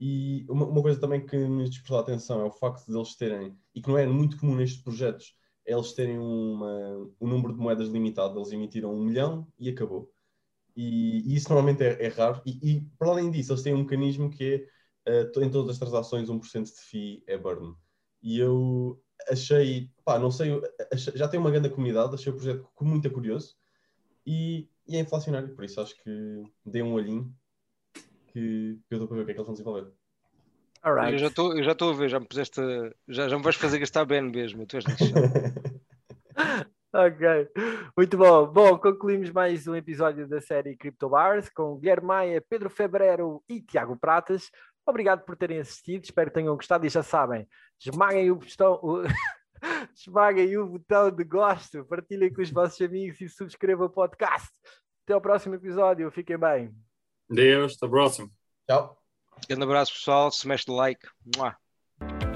E uma, uma coisa também que me despertou a atenção é o facto de eles terem, e que não é muito comum nestes projetos, é eles terem uma, um número de moedas limitado. Eles emitiram um milhão e acabou. E, e isso normalmente é, é raro. E, e, para além disso, eles têm um mecanismo que é, uh, em todas as transações, 1% de FII é burn. E eu achei, pá, não sei, achei, já tem uma grande comunidade, achei o projeto muito curioso e, e é inflacionário, por isso acho que dei um olhinho que, que eu estou para ver o que é que eles vão desenvolver. Alright. Eu já estou, eu já estou a ver, já me puseste, já, já me vais fazer gastar bem mesmo, tu és Ok, muito bom. Bom, concluímos mais um episódio da série Crypto Bars com Guilherme Maia, Pedro Febrero e Tiago Pratas. Obrigado por terem assistido, espero que tenham gostado e já sabem, esmaguem o botão, o... esmaguem o botão de gosto, partilhem com os vossos amigos e subscrevam o podcast. Até ao próximo episódio, fiquem bem. Deus, até o próximo. Tchau. Grande abraço pessoal, se mexe de like. Mua.